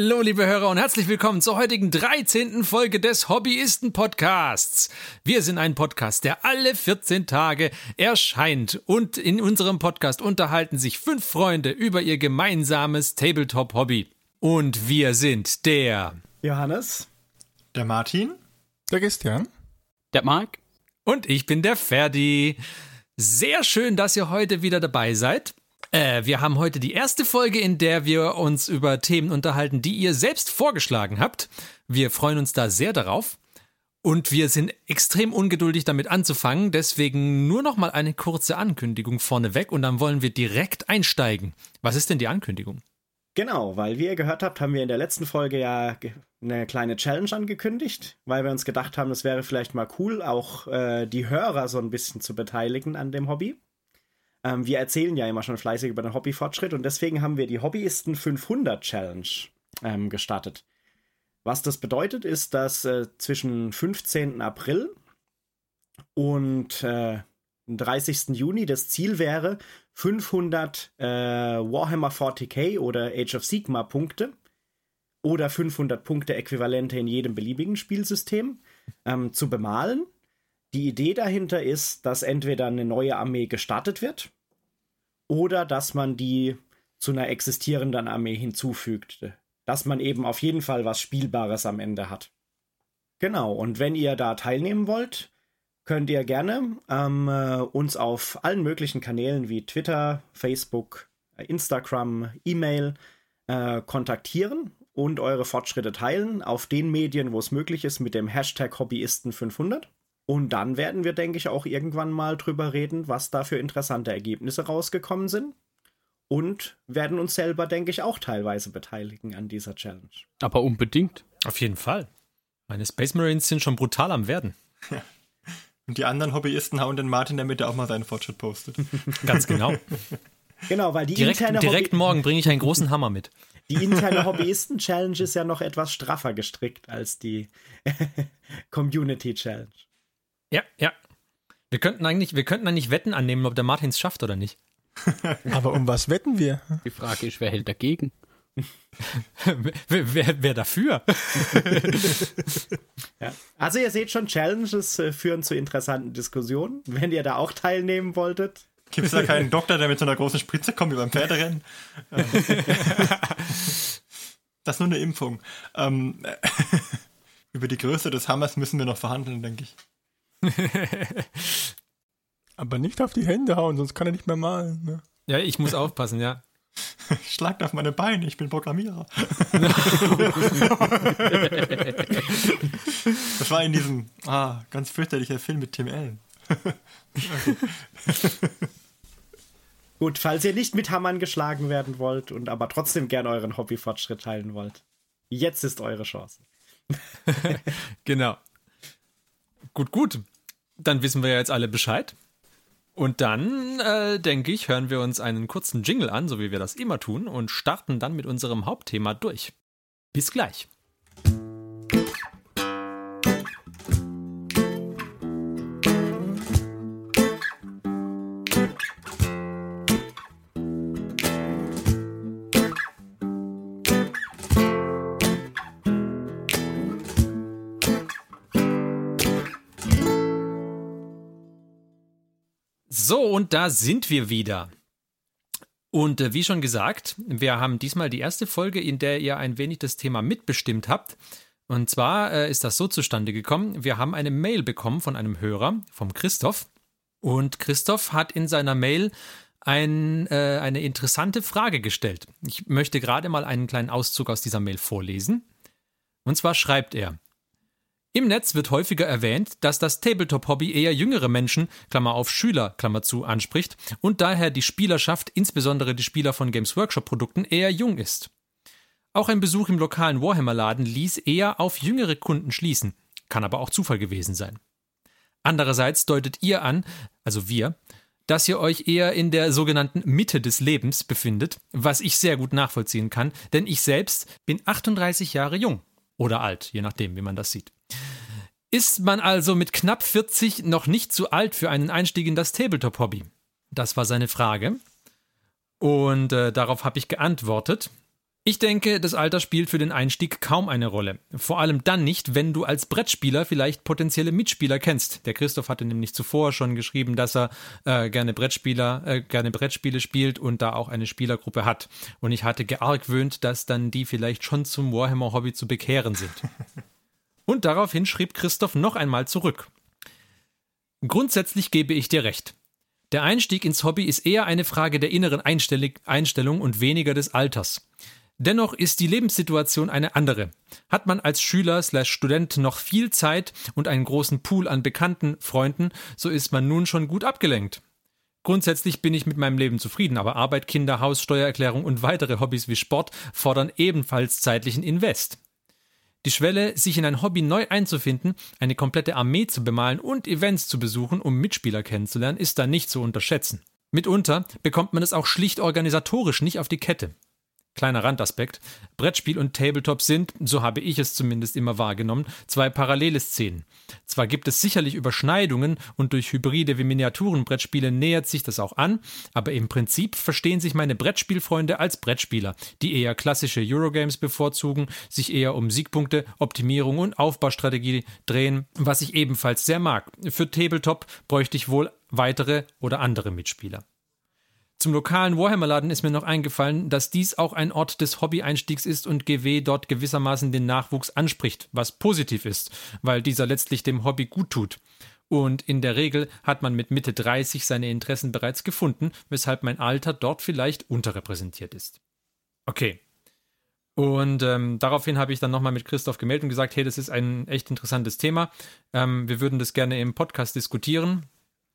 Hallo, liebe Hörer und herzlich willkommen zur heutigen 13. Folge des Hobbyisten-Podcasts. Wir sind ein Podcast, der alle 14 Tage erscheint und in unserem Podcast unterhalten sich fünf Freunde über ihr gemeinsames Tabletop-Hobby. Und wir sind der Johannes, der Martin, der Christian, der Marc und ich bin der Ferdi. Sehr schön, dass ihr heute wieder dabei seid. Äh, wir haben heute die erste Folge, in der wir uns über Themen unterhalten, die ihr selbst vorgeschlagen habt. Wir freuen uns da sehr darauf. Und wir sind extrem ungeduldig damit anzufangen, deswegen nur noch mal eine kurze Ankündigung vorneweg und dann wollen wir direkt einsteigen. Was ist denn die Ankündigung? Genau, weil wie ihr gehört habt, haben wir in der letzten Folge ja eine kleine Challenge angekündigt, weil wir uns gedacht haben, es wäre vielleicht mal cool, auch äh, die Hörer so ein bisschen zu beteiligen an dem Hobby. Ähm, wir erzählen ja immer schon fleißig über den Hobbyfortschritt und deswegen haben wir die Hobbyisten 500 Challenge ähm, gestartet. Was das bedeutet, ist, dass äh, zwischen 15. April und äh, 30. Juni das Ziel wäre, 500 äh, Warhammer 40k oder Age of Sigma Punkte oder 500 Punkte Äquivalente in jedem beliebigen Spielsystem ähm, zu bemalen die Idee dahinter ist, dass entweder eine neue Armee gestartet wird oder dass man die zu einer existierenden Armee hinzufügt. Dass man eben auf jeden Fall was Spielbares am Ende hat. Genau, und wenn ihr da teilnehmen wollt, könnt ihr gerne ähm, äh, uns auf allen möglichen Kanälen wie Twitter, Facebook, Instagram, E-Mail äh, kontaktieren und eure Fortschritte teilen auf den Medien, wo es möglich ist, mit dem Hashtag Hobbyisten500. Und dann werden wir, denke ich, auch irgendwann mal drüber reden, was da für interessante Ergebnisse rausgekommen sind. Und werden uns selber, denke ich, auch teilweise beteiligen an dieser Challenge. Aber unbedingt. Auf jeden Fall. Meine Space Marines sind schon brutal am Werden. Und die anderen Hobbyisten hauen den Martin, damit er auch mal seinen Fortschritt postet. Ganz genau. genau, weil die direkt, interne direkt morgen bringe ich einen großen Hammer mit. Die interne Hobbyisten-Challenge ist ja noch etwas straffer gestrickt als die Community-Challenge. Ja, ja. Wir könnten eigentlich, wir könnten eigentlich Wetten annehmen, ob der Martin es schafft oder nicht. Aber um was wetten wir? Die Frage ist, wer hält dagegen? wer, wer, wer, dafür? ja. Also ihr seht schon, Challenges äh, führen zu interessanten Diskussionen. Wenn ihr da auch teilnehmen wolltet. Gibt es da keinen Doktor, der mit so einer großen Spritze kommt wie beim Pferderennen? das ist nur eine Impfung. Ähm, über die Größe des Hammers müssen wir noch verhandeln, denke ich. Aber nicht auf die Hände hauen, sonst kann er nicht mehr malen. Ne? Ja, ich muss aufpassen, ja. Schlagt auf meine Beine, ich bin Programmierer. das war in diesem ah, ganz fürchterlicher Film mit Tim Allen. Gut, falls ihr nicht mit Hammern geschlagen werden wollt und aber trotzdem gern euren Hobbyfortschritt teilen wollt, jetzt ist eure Chance. genau. Gut, gut. Dann wissen wir ja jetzt alle Bescheid. Und dann, äh, denke ich, hören wir uns einen kurzen Jingle an, so wie wir das immer tun, und starten dann mit unserem Hauptthema durch. Bis gleich. So, und da sind wir wieder. Und äh, wie schon gesagt, wir haben diesmal die erste Folge, in der ihr ein wenig das Thema mitbestimmt habt. Und zwar äh, ist das so zustande gekommen. Wir haben eine Mail bekommen von einem Hörer, vom Christoph. Und Christoph hat in seiner Mail ein, äh, eine interessante Frage gestellt. Ich möchte gerade mal einen kleinen Auszug aus dieser Mail vorlesen. Und zwar schreibt er: im Netz wird häufiger erwähnt, dass das Tabletop-Hobby eher jüngere Menschen, Klammer auf Schüler, Klammer zu, anspricht und daher die Spielerschaft, insbesondere die Spieler von Games Workshop-Produkten, eher jung ist. Auch ein Besuch im lokalen Warhammer-Laden ließ eher auf jüngere Kunden schließen, kann aber auch Zufall gewesen sein. Andererseits deutet ihr an, also wir, dass ihr euch eher in der sogenannten Mitte des Lebens befindet, was ich sehr gut nachvollziehen kann, denn ich selbst bin 38 Jahre jung oder alt, je nachdem, wie man das sieht. Ist man also mit knapp 40 noch nicht zu alt für einen Einstieg in das Tabletop-Hobby? Das war seine Frage. Und äh, darauf habe ich geantwortet. Ich denke, das Alter spielt für den Einstieg kaum eine Rolle. Vor allem dann nicht, wenn du als Brettspieler vielleicht potenzielle Mitspieler kennst. Der Christoph hatte nämlich zuvor schon geschrieben, dass er äh, gerne Brettspieler, äh, gerne Brettspiele spielt und da auch eine Spielergruppe hat. Und ich hatte geargwöhnt, dass dann die vielleicht schon zum Warhammer-Hobby zu bekehren sind. und daraufhin schrieb Christoph noch einmal zurück. Grundsätzlich gebe ich dir recht. Der Einstieg ins Hobby ist eher eine Frage der inneren Einstellung und weniger des Alters. Dennoch ist die Lebenssituation eine andere. Hat man als Schüler slash Student noch viel Zeit und einen großen Pool an Bekannten, Freunden, so ist man nun schon gut abgelenkt. Grundsätzlich bin ich mit meinem Leben zufrieden, aber Arbeit, Kinder, Haus, Steuererklärung und weitere Hobbys wie Sport fordern ebenfalls zeitlichen Invest. Die Schwelle, sich in ein Hobby neu einzufinden, eine komplette Armee zu bemalen und Events zu besuchen, um Mitspieler kennenzulernen, ist da nicht zu unterschätzen. Mitunter bekommt man es auch schlicht organisatorisch nicht auf die Kette. Kleiner Randaspekt. Brettspiel und Tabletop sind, so habe ich es zumindest immer wahrgenommen, zwei parallele Szenen. Zwar gibt es sicherlich Überschneidungen und durch Hybride wie Miniaturenbrettspiele nähert sich das auch an, aber im Prinzip verstehen sich meine Brettspielfreunde als Brettspieler, die eher klassische Eurogames bevorzugen, sich eher um Siegpunkte, Optimierung und Aufbaustrategie drehen, was ich ebenfalls sehr mag. Für Tabletop bräuchte ich wohl weitere oder andere Mitspieler. Zum lokalen Warhammer-Laden ist mir noch eingefallen, dass dies auch ein Ort des Hobby-Einstiegs ist und GW dort gewissermaßen den Nachwuchs anspricht, was positiv ist, weil dieser letztlich dem Hobby gut tut. Und in der Regel hat man mit Mitte 30 seine Interessen bereits gefunden, weshalb mein Alter dort vielleicht unterrepräsentiert ist. Okay. Und ähm, daraufhin habe ich dann nochmal mit Christoph gemeldet und gesagt, hey, das ist ein echt interessantes Thema. Ähm, wir würden das gerne im Podcast diskutieren.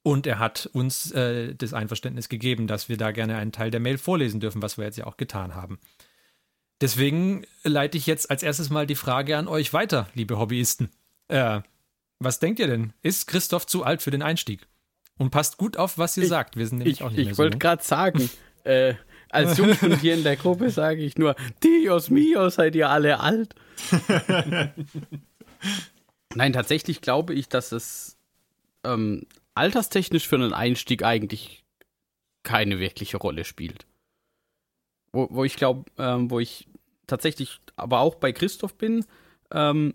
Und er hat uns äh, das Einverständnis gegeben, dass wir da gerne einen Teil der Mail vorlesen dürfen, was wir jetzt ja auch getan haben. Deswegen leite ich jetzt als erstes mal die Frage an euch weiter, liebe Hobbyisten. Äh, was denkt ihr denn? Ist Christoph zu alt für den Einstieg? Und passt gut auf, was ihr ich, sagt. Wir sind nämlich ich, auch nicht Ich mehr so wollte gerade sagen, äh, als Jungspund hier in der Gruppe sage ich nur, Dios mio, seid ihr alle alt. Nein, tatsächlich glaube ich, dass es ähm, alterstechnisch für einen Einstieg eigentlich keine wirkliche Rolle spielt. Wo, wo ich glaube, ähm, wo ich tatsächlich aber auch bei Christoph bin, ähm,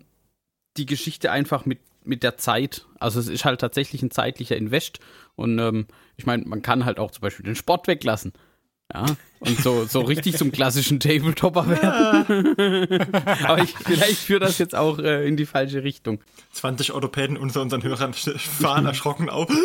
die Geschichte einfach mit, mit der Zeit, also es ist halt tatsächlich ein zeitlicher Invest und ähm, ich meine, man kann halt auch zum Beispiel den Sport weglassen. Ja, und so, so richtig zum klassischen Tabletopper werden. Aber ich, vielleicht führt das jetzt auch äh, in die falsche Richtung. 20 Orthopäden unter unseren Hörern fahren erschrocken auf.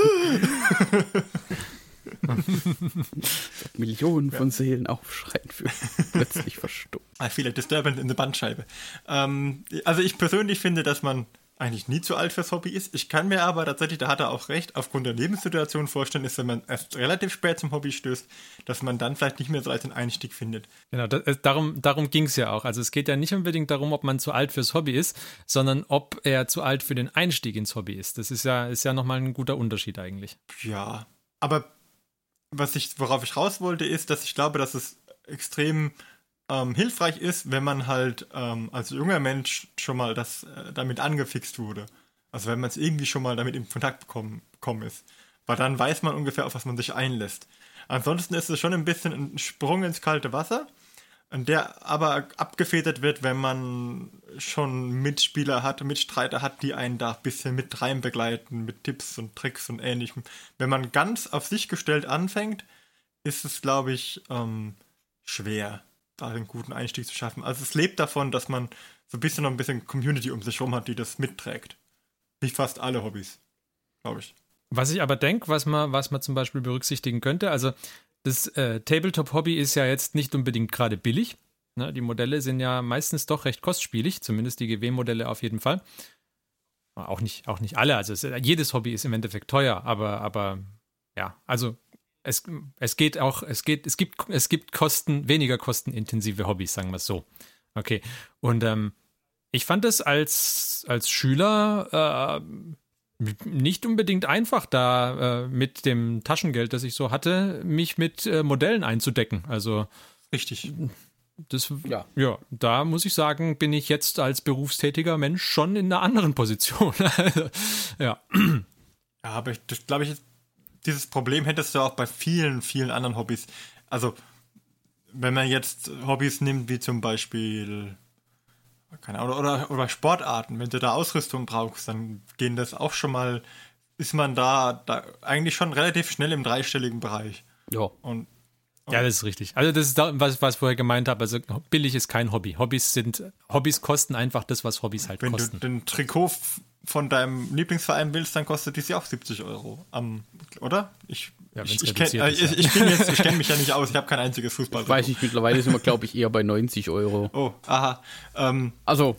Millionen von Seelen aufschreien für plötzlich verstummt. I feel a disturbance in the Bandscheibe. Ähm, also ich persönlich finde, dass man eigentlich nie zu alt fürs Hobby ist. Ich kann mir aber tatsächlich, da hat er auch recht, aufgrund der Lebenssituation vorstellen, ist, wenn man erst relativ spät zum Hobby stößt, dass man dann vielleicht nicht mehr so als den Einstieg findet. Genau, das, äh, darum, darum ging es ja auch. Also es geht ja nicht unbedingt darum, ob man zu alt fürs Hobby ist, sondern ob er zu alt für den Einstieg ins Hobby ist. Das ist ja, ist ja nochmal ein guter Unterschied eigentlich. Ja, aber was ich, worauf ich raus wollte, ist, dass ich glaube, dass es extrem ähm, hilfreich ist, wenn man halt ähm, als junger Mensch schon mal das äh, damit angefixt wurde. Also wenn man es irgendwie schon mal damit in Kontakt bekommen, bekommen ist. Weil dann weiß man ungefähr, auf was man sich einlässt. Ansonsten ist es schon ein bisschen ein Sprung ins kalte Wasser, der aber abgefedert wird, wenn man schon Mitspieler hat, Mitstreiter hat, die einen da ein bisschen mit rein begleiten, mit Tipps und Tricks und ähnlichem. Wenn man ganz auf sich gestellt anfängt, ist es, glaube ich, ähm, schwer, da einen guten Einstieg zu schaffen. Also es lebt davon, dass man so ein bisschen noch ein bisschen Community um sich herum hat, die das mitträgt. Wie fast alle Hobbys, glaube ich. Was ich aber denke, was man, was man zum Beispiel berücksichtigen könnte, also das äh, Tabletop-Hobby ist ja jetzt nicht unbedingt gerade billig. Ne? Die Modelle sind ja meistens doch recht kostspielig, zumindest die GW-Modelle auf jeden Fall. Auch nicht, auch nicht alle, also es, jedes Hobby ist im Endeffekt teuer, aber, aber ja, also es, es geht auch, es geht, es gibt, es gibt Kosten, weniger kostenintensive Hobbys, sagen wir es so. Okay. Und ähm, ich fand es als, als Schüler äh, nicht unbedingt einfach, da äh, mit dem Taschengeld, das ich so hatte, mich mit äh, Modellen einzudecken. Also Richtig. das, Ja. ja, da muss ich sagen, bin ich jetzt als berufstätiger Mensch schon in einer anderen Position. ja. Ja, aber ich das glaube ich, dieses Problem hättest du auch bei vielen, vielen anderen Hobbys. Also, wenn man jetzt Hobbys nimmt, wie zum Beispiel keine Ahnung, oder, oder Sportarten, wenn du da Ausrüstung brauchst, dann gehen das auch schon mal, ist man da, da eigentlich schon relativ schnell im dreistelligen Bereich. Ja. Und Ja, das ist richtig. Also das ist da, was, was ich vorher gemeint habe. Also billig ist kein Hobby. Hobbys sind, Hobbys kosten einfach das, was Hobbys halt wenn kosten. du den Trikot von deinem Lieblingsverein willst, dann kostet dies ja auch 70 Euro. Am, oder? Ich, Ja, ich, ich, kenn, reduziert äh, ich kenne mich ja nicht aus, ich habe kein einziges Fußball. Ich weiß nicht, mittlerweile sind wir, glaube ich, eher bei 90 Euro. Oh, aha. Ähm, Also,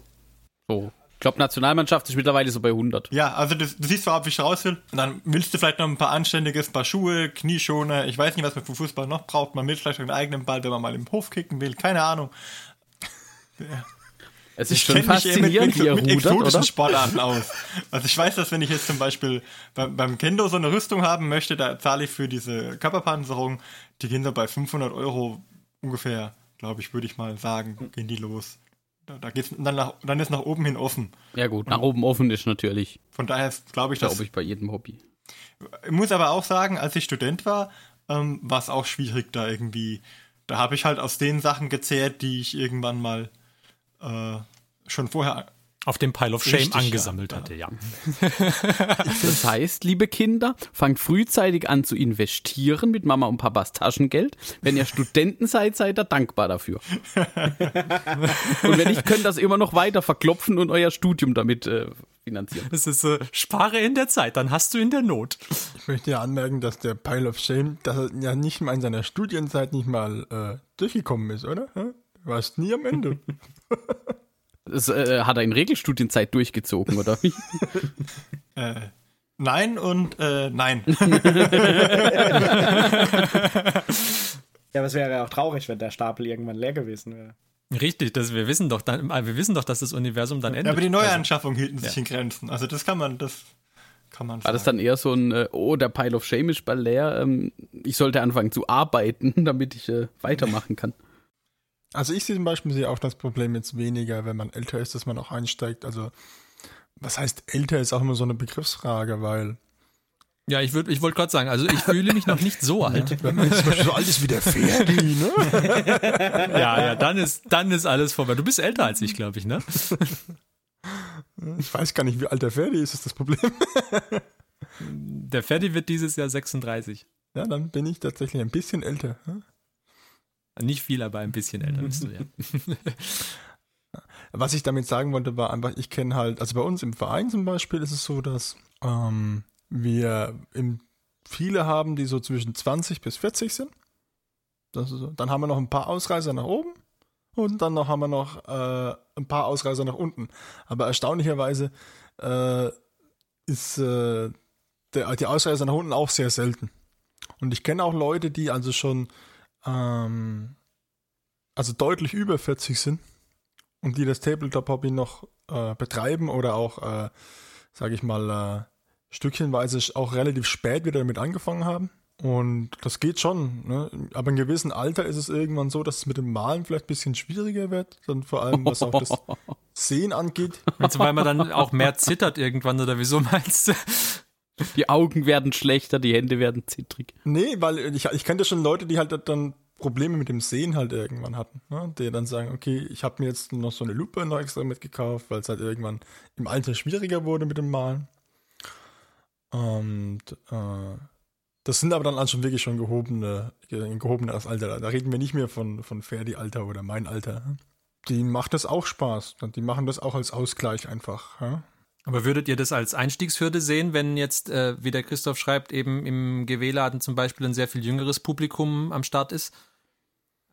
so. Ich glaube, Nationalmannschaft ist mittlerweile so bei 100. Ja, also du, du siehst, worauf ich raus will. Und dann willst du vielleicht noch ein paar anständiges, paar Schuhe, Knieschoner. Ich weiß nicht, was man für Fußball noch braucht. Man will vielleicht einen eigenen Ball, wenn man mal im Hof kicken will. Keine Ahnung. Es ist Ich schon eher faszinierend, er mit, mit rudert, exotischen oder? Sportarten aus. Also ich weiß, dass wenn ich jetzt zum Beispiel beim, beim Kendo so eine Rüstung haben möchte, da zahle ich für diese Körperpanzerung, die gehen so bei 500 Euro ungefähr, glaube ich, würde ich mal sagen, gehen die los. Da, da geht's dann, nach, dann ist nach oben hin offen. Ja gut, nach oben offen ist natürlich, Von daher glaube ich, dass glaube ich, bei jedem Hobby. Ich muss aber auch sagen, als ich Student war, ähm, war es auch schwierig da irgendwie. Da habe ich halt aus den Sachen gezehrt, die ich irgendwann mal äh, schon vorher. Auf dem Pile of Shame Richtig, ja. angesammelt hatte, ja. Das heißt, liebe Kinder, fangt frühzeitig an zu investieren mit Mama und Papas Taschengeld. Wenn ihr Studenten seid, seid ihr dankbar dafür. Und wenn nicht, könnt ihr das immer noch weiter verklopfen und euer Studium damit äh, finanzieren. Das ist äh, spare in der Zeit, dann hast du in der Not. Ich möchte ja anmerken, dass der Pile of Shame, dass er ja nicht mal in seiner Studienzeit nicht mal äh, durchgekommen ist, oder? Warst nie am Ende. Das äh, hat er in Regelstudienzeit durchgezogen, oder wie? Äh, nein und äh, nein. Ja, aber es wäre ja auch traurig, wenn der Stapel irgendwann leer gewesen wäre. Richtig, das, wir, wissen doch dann, äh, wir wissen doch, dass das Universum dann endet. Ja, aber die Also, Neuanschaffungen hielten sich in Grenzen. Also das kann man, das kann man War das dann eher so ein, äh, oh, der Pile of Shame ist bald leer, ähm, ich sollte anfangen zu arbeiten, damit ich äh, weitermachen kann. Also ich sehe zum Beispiel sehe auch das Problem jetzt weniger, wenn man älter ist, dass man auch einsteigt. Also was heißt älter ist auch immer so eine Begriffsfrage, weil ja, ich, würd- ich wollte gerade sagen, also ich fühle mich noch nicht so alt. wenn man Beispiel so alt ist wie der Ferdi, ne? Ja, ja, dann ist, dann ist alles vorbei. Du bist älter als ich, glaube ich, ne? Ich weiß gar nicht, wie alt der Ferdi ist, ist das Problem. Der Ferdi wird dieses Jahr 36. Ja, dann bin ich tatsächlich ein bisschen älter. ne? Nicht viel, aber ein bisschen älter bist du, ja. Was ich damit sagen wollte, war einfach, ich kenne halt, also bei uns im Verein zum Beispiel ist es so, dass ähm, wir im, viele haben, die so zwischen 20 bis 40 sind. So. Dann haben wir noch ein paar Ausreißer nach oben und dann noch haben wir noch äh, ein paar Ausreißer nach unten. Aber erstaunlicherweise äh, ist äh, der, die Ausreißer nach unten auch sehr selten. Und ich kenne auch Leute, die also schon ähm, also deutlich über 40 sind und die das Tabletop-Hobby noch äh, betreiben oder auch, äh, sage ich mal, äh, stückchenweise auch relativ spät wieder damit angefangen haben. Und das geht schon, ne? aber in gewissem Alter ist es irgendwann so, dass es mit dem Malen vielleicht ein bisschen schwieriger wird, dann vor allem was auch das Sehen angeht. Meinst du, weil man dann auch mehr zittert irgendwann oder wieso meinst du? Die Augen werden schlechter, die Hände werden zittrig. Nee, weil ich, ich kannte schon Leute, die halt dann Probleme mit dem Sehen halt irgendwann hatten. Ne? Die dann sagen, okay, ich habe mir jetzt noch so eine Lupe noch extra mitgekauft, weil es halt irgendwann im Alter schwieriger wurde mit dem Malen. Und äh, das sind aber dann schon wirklich schon gehobene, ein gehobenes Alter. Da reden wir nicht mehr von, von Ferdi-Alter oder mein Alter. Die macht das auch Spaß. Die machen das auch als Ausgleich einfach. Ja? Aber würdet ihr das als Einstiegshürde sehen, wenn jetzt, äh, wie der Christoph schreibt, eben im GW-Laden zum Beispiel ein sehr viel jüngeres Publikum am Start ist?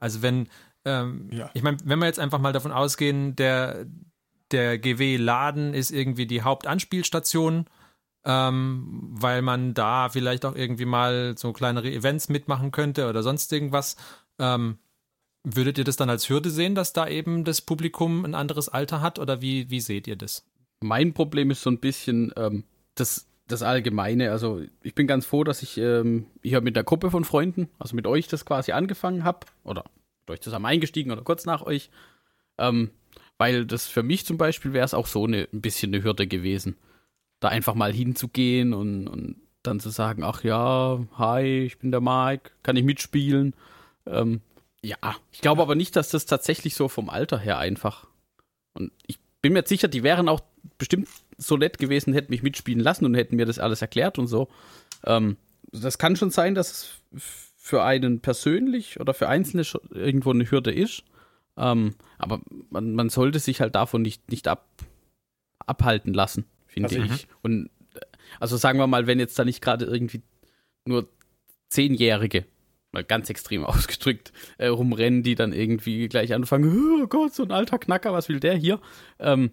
Also wenn, ähm, Ja. ich meine, wenn wir jetzt einfach mal davon ausgehen, der, der GW-Laden ist irgendwie die Hauptanspielstation, ähm, weil man da vielleicht auch irgendwie mal so kleinere Events mitmachen könnte oder sonst irgendwas. Ähm, würdet ihr das dann als Hürde sehen, dass da eben das Publikum ein anderes Alter hat oder wie, wie seht ihr das? Mein Problem ist so ein bisschen ähm, das, das Allgemeine. Also ich bin ganz froh, dass ich ähm, hier mit der Gruppe von Freunden, also mit euch das quasi angefangen habe oder mit euch zusammen eingestiegen oder kurz nach euch. Ähm, weil das für mich zum Beispiel wäre es auch so eine, ein bisschen eine Hürde gewesen, da einfach mal hinzugehen und, und dann zu sagen, ach ja, hi, ich bin der Mike, kann ich mitspielen? Ähm, Ja, ich glaube aber nicht, dass das tatsächlich so vom Alter her einfach. Und ich bin mir sicher, die wären auch bestimmt so nett gewesen, hätten mich mitspielen lassen und hätten mir das alles erklärt und so. Ähm, das kann schon sein, dass es für einen persönlich oder für Einzelne irgendwo eine Hürde ist. Ähm, aber man, man, sollte sich halt davon nicht, nicht ab, abhalten lassen, finde also, ich. Mhm. Und also sagen wir mal, wenn jetzt da nicht gerade irgendwie nur Zehnjährige, mal ganz extrem ausgedrückt, äh, rumrennen, die dann irgendwie gleich anfangen, oh Gott, so ein alter Knacker, was will der hier? Ähm,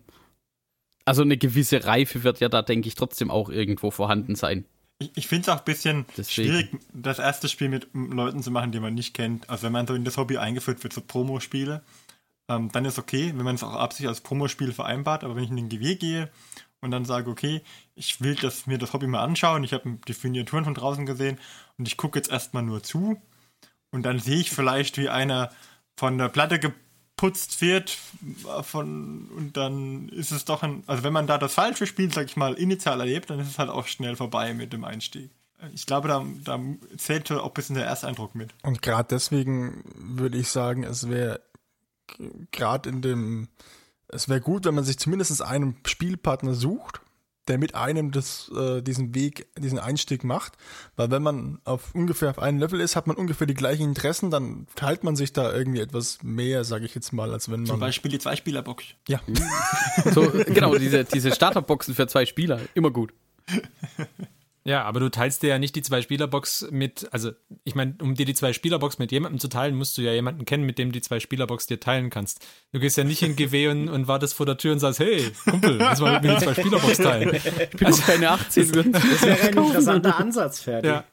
also eine gewisse Reife wird ja da, denke ich, trotzdem auch irgendwo vorhanden sein. Ich, ich finde es auch ein bisschen Deswegen. schwierig, das erste Spiel mit Leuten zu machen, die man nicht kennt. Also wenn man so in das Hobby eingeführt wird, so Promo-Spiele, ähm, dann ist okay, wenn man es auch absichtlich als Promospiel vereinbart. Aber wenn ich in den GW gehe und dann sage, okay, ich will das, mir das Hobby mal anschauen, ich habe die Miniaturen von draußen gesehen und ich gucke jetzt erstmal nur zu und dann sehe ich vielleicht, wie einer von der Platte geputzt wird von, und dann ist es doch ein, also wenn man da das falsche Spiel, sag ich mal, initial erlebt, dann ist es halt auch schnell vorbei mit dem Einstieg. Ich glaube, da, da zählt auch ein bisschen der Ersteindruck mit. Und gerade deswegen würde ich sagen, es wäre gerade in dem, es wäre gut, wenn man sich zumindest einen Spielpartner sucht, der mit einem das, äh, diesen Weg, diesen Einstieg macht. Weil wenn man auf ungefähr auf einem Level ist, hat man ungefähr die gleichen Interessen, dann teilt man sich da irgendwie etwas mehr, sage ich jetzt mal, als wenn man. Zum Beispiel die Zwei-Spieler-Box. Ja. so, genau, diese, diese Starterboxen für zwei Spieler, immer gut. Ja, aber du teilst dir ja nicht die Zwei-Spieler-Box mit, also ich meine, um dir die Zwei-Spieler-Box mit jemandem zu teilen, musst du ja jemanden kennen, mit dem du die Zwei-Spieler-Box dir teilen kannst. Du gehst ja nicht in GW und, und wartest vor der Tür und sagst, hey, Kumpel, lass mal mit mir die Zwei-Spieler-Box teilen. Ich bin also, keine 18. Das, das wäre ein interessanter Ansatz, fertig. Ja.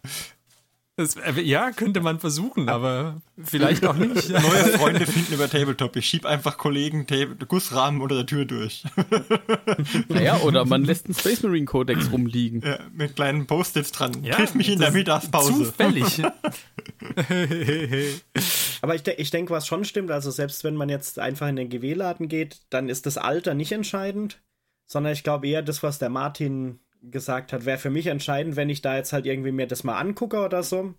Das, äh, ja, könnte man versuchen, aber vielleicht auch nicht. Neue Freunde finden über Tabletop. Ich schieb einfach Kollegen Gussrahmen unter der Tür durch. Naja, oder man lässt einen Space Marine Codex rumliegen. Ja, mit kleinen Post-its dran. Ja, Triff mich in der Mittagspause. Zufällig. aber ich, de ich denke, was schon stimmt, also selbst wenn man jetzt einfach in den GW-Laden geht, dann ist das Alter nicht entscheidend, sondern ich glaube eher das, was der Martin gesagt hat, wäre für mich entscheidend, wenn ich da jetzt halt irgendwie mir das mal angucke oder so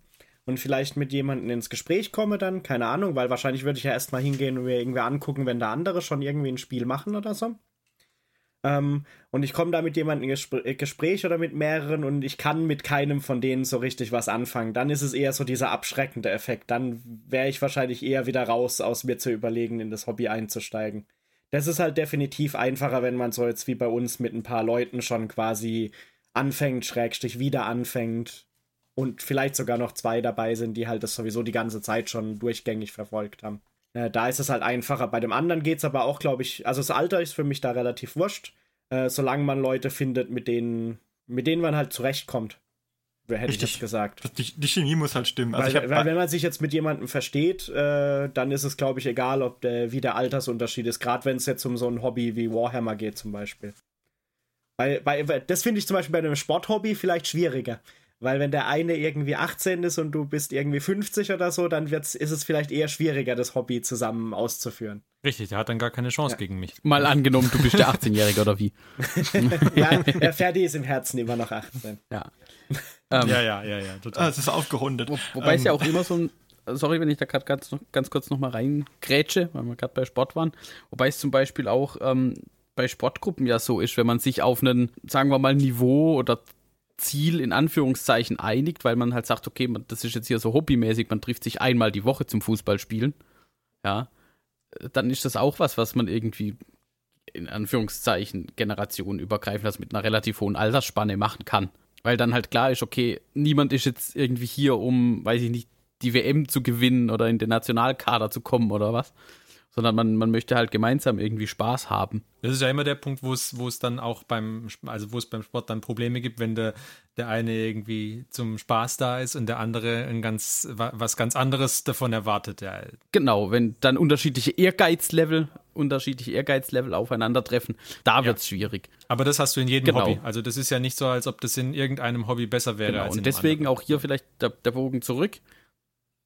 und vielleicht mit jemandem ins Gespräch komme dann, keine Ahnung, weil wahrscheinlich würde ich ja erstmal hingehen und mir irgendwie angucken, wenn da andere schon irgendwie ein Spiel machen oder so. Ähm, und ich komme da mit jemandem in Gespr Gespräch oder mit mehreren und ich kann mit keinem von denen so richtig was anfangen. Dann ist es eher so dieser abschreckende Effekt. Dann wäre ich wahrscheinlich eher wieder raus, aus mir zu überlegen, in das Hobby einzusteigen das ist halt definitiv einfacher, wenn man so jetzt wie bei uns mit ein paar Leuten schon quasi anfängt, Schrägstrich wieder anfängt und vielleicht sogar noch zwei dabei sind, die halt das sowieso die ganze Zeit schon durchgängig verfolgt haben. Äh, da ist es halt einfacher. Bei dem anderen geht es aber auch, glaube ich, also das Alter ist für mich da relativ wurscht, äh, solange man Leute findet, mit denen, mit denen man halt zurechtkommt hätte Richtig. ich jetzt gesagt. Die, die, Chemie muss halt stimmen. Also weil, weil wenn man sich jetzt mit jemandem versteht, äh, dann ist es, glaube ich, egal, ob der, wie der Altersunterschied ist. Gerade wenn es jetzt um so ein Hobby wie Warhammer geht, zum Beispiel. Weil, bei, das finde ich zum Beispiel bei einem Sporthobby vielleicht schwieriger. Weil wenn der eine irgendwie 18 ist und du bist irgendwie 50 oder so, dann wird's, ist es vielleicht eher schwieriger, das Hobby zusammen auszuführen. Richtig, der hat dann gar keine Chance ja. gegen mich. Mal angenommen, du bist der 18-Jährige oder wie? ja, der Ferdi ist im Herzen immer noch 18. Ja. Ähm, ja, ja, ja, ja, total. Ah, es ist aufgerundet. Wo, wobei ähm, es ja auch immer so ein, sorry, wenn ich da gerade ganz, ganz kurz nochmal reingrätsche, weil wir gerade bei Sport waren, wobei es zum Beispiel auch ähm, bei Sportgruppen ja so ist, wenn man sich auf einen, sagen wir mal, Niveau oder Ziel in Anführungszeichen einigt, weil man halt sagt, okay, man, das ist jetzt hier so hobbymäßig, man trifft sich einmal die Woche zum Fußballspielen, ja, dann ist das auch was, was man irgendwie in Anführungszeichen generationenübergreifend, das mit einer relativ hohen Altersspanne machen kann. Weil dann halt klar ist, okay, niemand ist jetzt irgendwie hier, um, weiß ich nicht, die WM zu gewinnen oder in den Nationalkader zu kommen oder was, sondern man, man möchte halt gemeinsam irgendwie Spaß haben. Das ist ja immer der Punkt, wo es, wo es dann auch beim, also wo es beim Sport dann Probleme gibt, wenn der, der eine irgendwie zum Spaß da ist und der andere ein ganz, was ganz anderes davon erwartet. Ja. Genau, wenn dann unterschiedliche Ehrgeizlevel, unterschiedliche Ehrgeizlevel aufeinandertreffen, da wird es schwierig. Aber das hast du in jedem genau. Hobby. Also das ist ja nicht so, als ob das in irgendeinem Hobby besser wäre genau. als in Und deswegen anderen. auch hier vielleicht der, der Bogen zurück.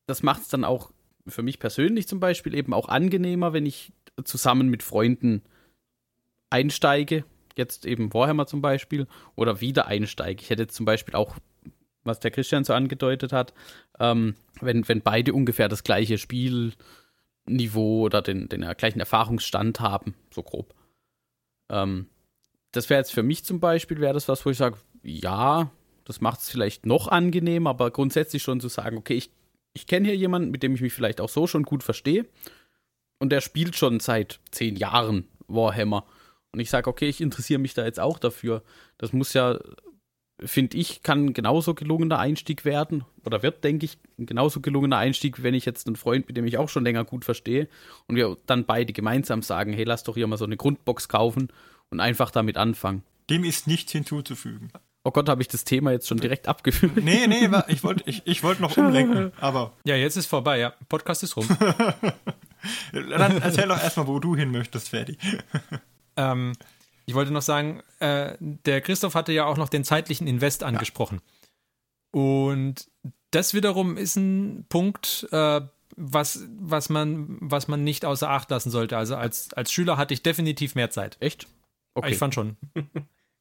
Das macht es dann auch für mich persönlich zum Beispiel eben auch angenehmer, wenn ich zusammen mit Freunden einsteige, jetzt eben Warhammer zum Beispiel, oder wieder einsteige. Ich hätte zum Beispiel auch was der Christian so angedeutet hat, ähm, wenn, wenn beide ungefähr das gleiche Spielniveau oder den, den gleichen Erfahrungsstand haben, so grob. Ähm, das wäre jetzt für mich zum Beispiel, wäre das was, wo ich sage, ja, das macht es vielleicht noch angenehmer, aber grundsätzlich schon zu sagen, okay, ich, ich kenne hier jemanden, mit dem ich mich vielleicht auch so schon gut verstehe und der spielt schon seit zehn Jahren Warhammer und ich sage, okay, ich interessiere mich da jetzt auch dafür. Das muss ja, finde ich, kann genauso gelungener Einstieg werden oder wird, denke ich, ein genauso gelungener Einstieg, wenn ich jetzt einen Freund, mit dem ich auch schon länger gut verstehe und wir dann beide gemeinsam sagen, hey, lass doch hier mal so eine Grundbox kaufen und einfach damit anfangen. Dem ist nichts hinzuzufügen. Oh Gott, habe ich das Thema jetzt schon direkt abgeführt? Nee, nee, ich wollte ich, ich wollt noch umlenken, aber. Ja, jetzt ist vorbei, ja. Podcast ist rum. Dann erzähl doch erstmal, wo du hin möchtest, Ferdi. ähm, ich wollte noch sagen, äh, der Christoph hatte ja auch noch den zeitlichen Invest angesprochen. Ja. Und das wiederum ist ein Punkt, äh, was, was, man, was man nicht außer Acht lassen sollte. Also als, als Schüler hatte ich definitiv mehr Zeit. Echt? Okay. Ich fand schon.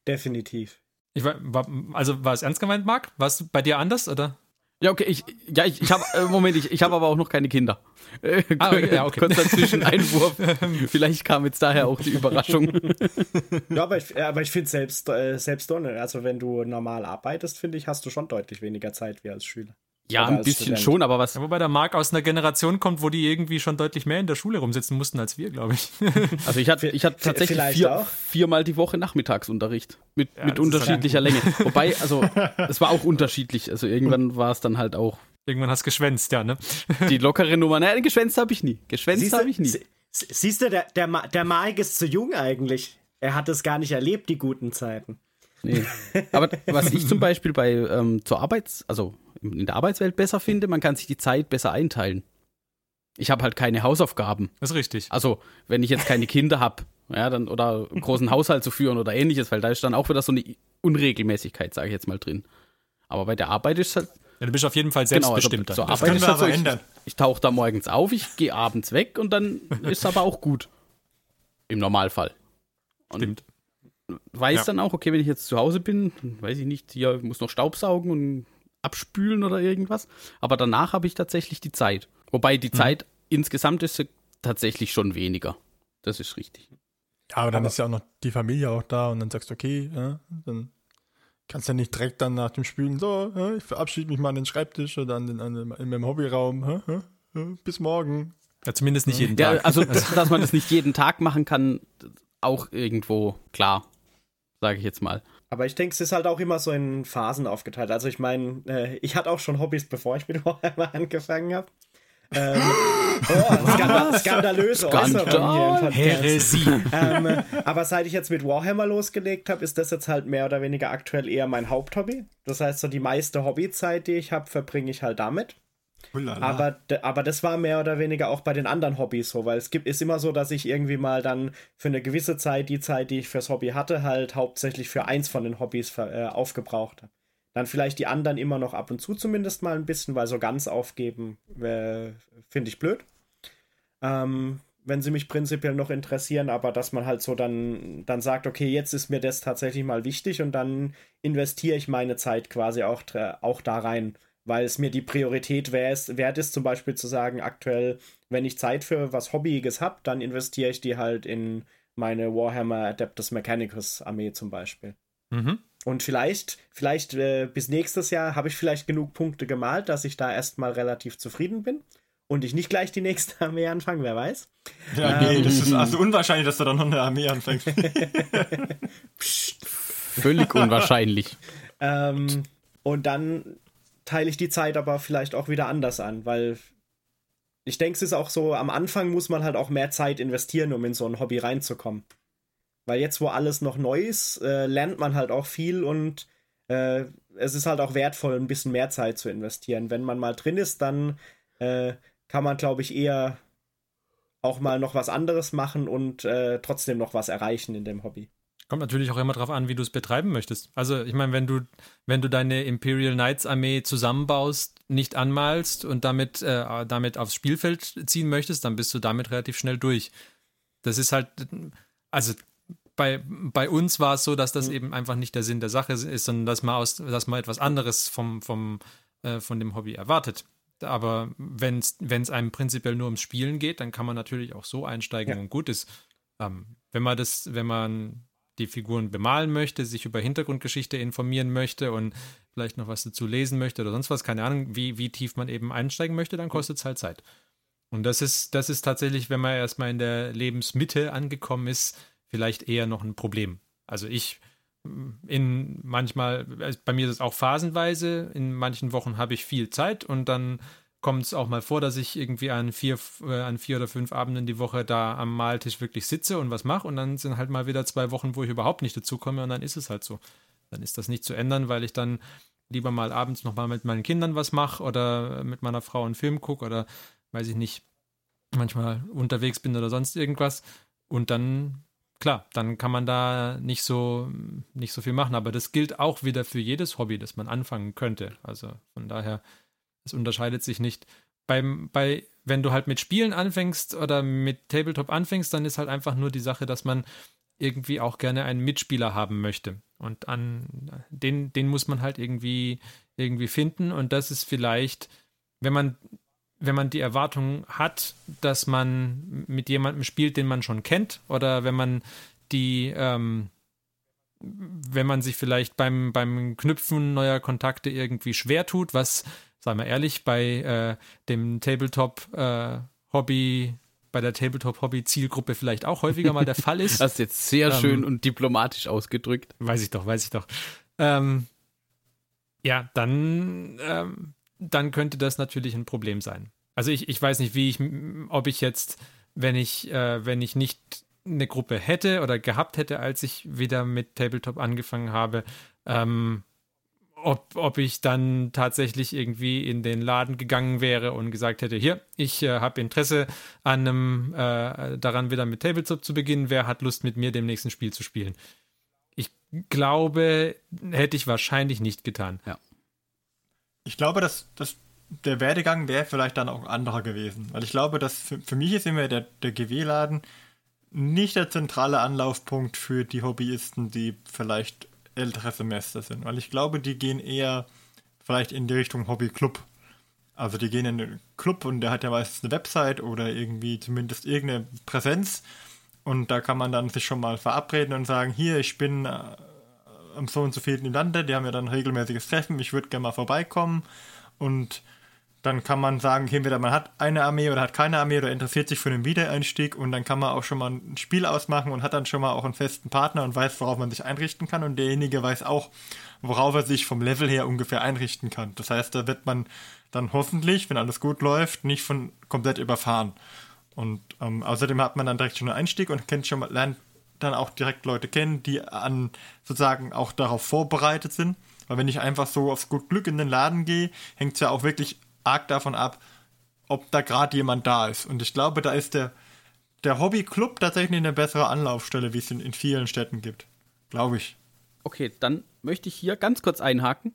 definitiv. Ich war, war, also war es ernst gemeint, Marc? War es bei dir anders, oder? Ja, okay, ich, ja, ich, ich habe, äh, Moment, ich, ich habe aber auch noch keine Kinder. Äh, ah, okay, ja, okay. Kurzer Zwischeneinwurf. Vielleicht kam jetzt daher auch die Überraschung. ja, aber ich, aber ich finde selbst, äh, selbst also wenn du normal arbeitest, finde ich, hast du schon deutlich weniger Zeit wie als Schüler. Ja, ein bisschen Student. schon, aber was. Ja, wobei der Marc aus einer Generation kommt, wo die irgendwie schon deutlich mehr in der Schule rumsitzen mussten als wir, glaube ich. Also ich hatte, ich hatte tatsächlich vier, viermal die Woche Nachmittagsunterricht mit, ja, mit unterschiedlicher Länge. Wobei, also es war auch unterschiedlich. Also irgendwann war es dann halt auch. Irgendwann hast du geschwänzt, ja, ne? Die lockere Nummer. Naja, geschwänzt habe ich nie. Geschwänzt habe ich nie. Siehst du, der, der, der Marc ist zu jung eigentlich. Er hat es gar nicht erlebt, die guten Zeiten. Nee. Aber was ich zum Beispiel bei ähm, zur Arbeits-, also in der Arbeitswelt besser finde, man kann sich die Zeit besser einteilen. Ich habe halt keine Hausaufgaben. Das ist richtig. Also, wenn ich jetzt keine Kinder habe, ja, dann oder einen großen Haushalt zu führen oder ähnliches, weil da ist dann auch wieder so eine Unregelmäßigkeit, sage ich jetzt mal drin. Aber bei der Arbeit ist es halt. Ja, du bist auf jeden Fall selbstbestimmt. Genau, also, zur Arbeit ist halt so, ich, ich tauche da morgens auf, ich gehe abends weg und dann ist es aber auch gut. Im Normalfall. Und Stimmt. Weiß ja. dann auch, okay, wenn ich jetzt zu Hause bin, weiß ich nicht, hier muss noch Staubsaugen und abspülen oder irgendwas. Aber danach habe ich tatsächlich die Zeit. Wobei die mhm. Zeit insgesamt ist tatsächlich schon weniger. Das ist richtig. Ja, aber dann aber ist ja auch noch die Familie auch da und dann sagst du, okay, ja, dann kannst du ja nicht direkt dann nach dem Spülen so, ja, ich verabschiede mich mal an den Schreibtisch oder an den, an den, in meinem Hobbyraum. bis morgen. Ja, zumindest nicht jeden Tag. Ja, also, dass man das nicht jeden Tag machen kann, auch irgendwo klar, sage ich jetzt mal. Aber ich denke, es ist halt auch immer so in Phasen aufgeteilt. Also ich meine, äh, ich hatte auch schon Hobbys, bevor ich mit Warhammer angefangen habe. Ähm, oh, skandal skandalöse Skandal. Heresie. Ähm, aber seit ich jetzt mit Warhammer losgelegt habe, ist das jetzt halt mehr oder weniger aktuell eher mein Haupthobby. Das heißt, so die meiste Hobbyzeit, die ich habe, verbringe ich halt damit. Aber, aber das war mehr oder weniger auch bei den anderen Hobbys so, weil es gibt, ist immer so, dass ich irgendwie mal dann für eine gewisse Zeit die Zeit, die ich fürs Hobby hatte, halt hauptsächlich für eins von den Hobbys äh, aufgebraucht habe. Dann vielleicht die anderen immer noch ab und zu zumindest mal ein bisschen, weil so ganz aufgeben äh, finde ich blöd. Ähm, wenn sie mich prinzipiell noch interessieren, aber dass man halt so dann, dann sagt, okay, jetzt ist mir das tatsächlich mal wichtig und dann investiere ich meine Zeit quasi auch, auch da rein weil es mir die Priorität wert ist, zum Beispiel zu sagen, aktuell, wenn ich Zeit für was Hobbyiges habe, dann investiere ich die halt in meine Warhammer Adeptus Mechanicus Armee zum Beispiel. Mhm. Und vielleicht, vielleicht äh, bis nächstes Jahr habe ich vielleicht genug Punkte gemalt, dass ich da erstmal relativ zufrieden bin und ich nicht gleich die nächste Armee anfange, wer weiß. Ja, ähm, nee, das ist also unwahrscheinlich, dass du dann noch eine Armee anfängst. Völlig unwahrscheinlich. ähm, und dann teile ich die Zeit aber vielleicht auch wieder anders an, weil ich denke, es ist auch so, am Anfang muss man halt auch mehr Zeit investieren, um in so ein Hobby reinzukommen. Weil jetzt, wo alles noch neu ist, äh, lernt man halt auch viel und äh, es ist halt auch wertvoll, ein bisschen mehr Zeit zu investieren. Wenn man mal drin ist, dann äh, kann man, glaube ich, eher auch mal noch was anderes machen und äh, trotzdem noch was erreichen in dem Hobby. Kommt natürlich auch immer darauf an, wie du es betreiben möchtest. Also, ich meine, wenn du, wenn du deine Imperial Knights Armee zusammenbaust, nicht anmalst und damit, äh, damit aufs Spielfeld ziehen möchtest, dann bist du damit relativ schnell durch. Das ist halt, also bei, bei uns war es so, dass das mhm. eben einfach nicht der Sinn der Sache ist, sondern dass man, aus, dass man etwas anderes vom, vom, äh, von dem Hobby erwartet. Aber wenn es einem prinzipiell nur ums Spielen geht, dann kann man natürlich auch so einsteigen ja. und gut ist. Ähm, wenn man das, wenn man die Figuren bemalen möchte, sich über Hintergrundgeschichte informieren möchte und vielleicht noch was dazu lesen möchte oder sonst was, keine Ahnung, wie, wie tief man eben einsteigen möchte, dann kostet es halt Zeit. Und das ist, das ist tatsächlich, wenn man erstmal in der Lebensmitte angekommen ist, vielleicht eher noch ein Problem. Also ich in manchmal, also bei mir ist es auch phasenweise, in manchen Wochen habe ich viel Zeit und dann kommt es auch mal vor, dass ich irgendwie an vier, äh, an vier oder fünf Abenden die Woche da am Maltisch wirklich sitze und was mache und dann sind halt mal wieder zwei Wochen, wo ich überhaupt nicht dazu komme und dann ist es halt so. Dann ist das nicht zu ändern, weil ich dann lieber mal abends nochmal mit meinen Kindern was mache oder mit meiner Frau einen Film gucke oder weiß ich nicht, manchmal unterwegs bin oder sonst irgendwas und dann klar, dann kann man da nicht so, nicht so viel machen. Aber das gilt auch wieder für jedes Hobby, das man anfangen könnte. Also von daher, es unterscheidet sich nicht. Beim, bei, wenn du halt mit Spielen anfängst oder mit Tabletop anfängst, dann ist halt einfach nur die Sache, dass man irgendwie auch gerne einen Mitspieler haben möchte. Und an den, den muss man halt irgendwie, irgendwie finden. Und das ist vielleicht, wenn man wenn man die Erwartung hat, dass man mit jemandem spielt, den man schon kennt, oder wenn man die, ähm, wenn man sich vielleicht beim, beim Knüpfen neuer Kontakte irgendwie schwer tut, was, sagen wir ehrlich, bei äh, dem Tabletop-Hobby, äh, bei der Tabletop-Hobby-Zielgruppe vielleicht auch häufiger mal der Fall ist. Das ist jetzt sehr ähm, schön und diplomatisch ausgedrückt. Weiß ich doch, weiß ich doch. Ähm, ja, dann ähm, dann könnte das natürlich ein Problem sein. Also ich, ich weiß nicht, wie ich, ob ich jetzt, wenn ich, äh, wenn ich nicht eine Gruppe hätte oder gehabt hätte, als ich wieder mit Tabletop angefangen habe, ähm, ob, ob ich dann tatsächlich irgendwie in den Laden gegangen wäre und gesagt hätte, hier, ich äh, habe Interesse an einem, äh, daran wieder mit Tabletop zu beginnen, wer hat Lust mit mir dem nächsten Spiel zu spielen? Ich glaube, hätte ich wahrscheinlich nicht getan. Ja. Ich glaube, dass, dass der Werdegang wäre vielleicht dann auch ein anderer gewesen. Weil ich glaube, dass für, für mich ist immer der, der GW-Laden nicht der zentrale Anlaufpunkt für die Hobbyisten, die vielleicht ältere Semester sind. Weil ich glaube, die gehen eher vielleicht in die Richtung Hobbyclub. Also die gehen in den Club und der hat ja meistens eine Website oder irgendwie zumindest irgendeine Präsenz. Und da kann man dann sich schon mal verabreden und sagen, hier, ich bin äh, am so und so vielen Lande, die haben ja dann regelmäßiges Treffen, ich würde gerne mal vorbeikommen. Und dann kann man sagen, entweder man hat eine Armee oder hat keine Armee oder interessiert sich für den Wiedereinstieg und dann kann man auch schon mal ein Spiel ausmachen und hat dann schon mal auch einen festen Partner und weiß, worauf man sich einrichten kann und derjenige weiß auch, worauf er sich vom Level her ungefähr einrichten kann. Das heißt, da wird man dann hoffentlich, wenn alles gut läuft, nicht von komplett überfahren. Und ähm, außerdem hat man dann direkt schon einen Einstieg und kennt schon mal, lernt dann auch direkt Leute kennen, die an sozusagen auch darauf vorbereitet sind. Weil wenn ich einfach so aufs gut Glück in den Laden gehe, hängt es ja auch wirklich arg davon ab, ob da gerade jemand da ist. Und ich glaube, da ist der, der Hobbyclub tatsächlich eine bessere Anlaufstelle, wie es in, in vielen Städten gibt. Glaube ich. Okay, dann möchte ich hier ganz kurz einhaken,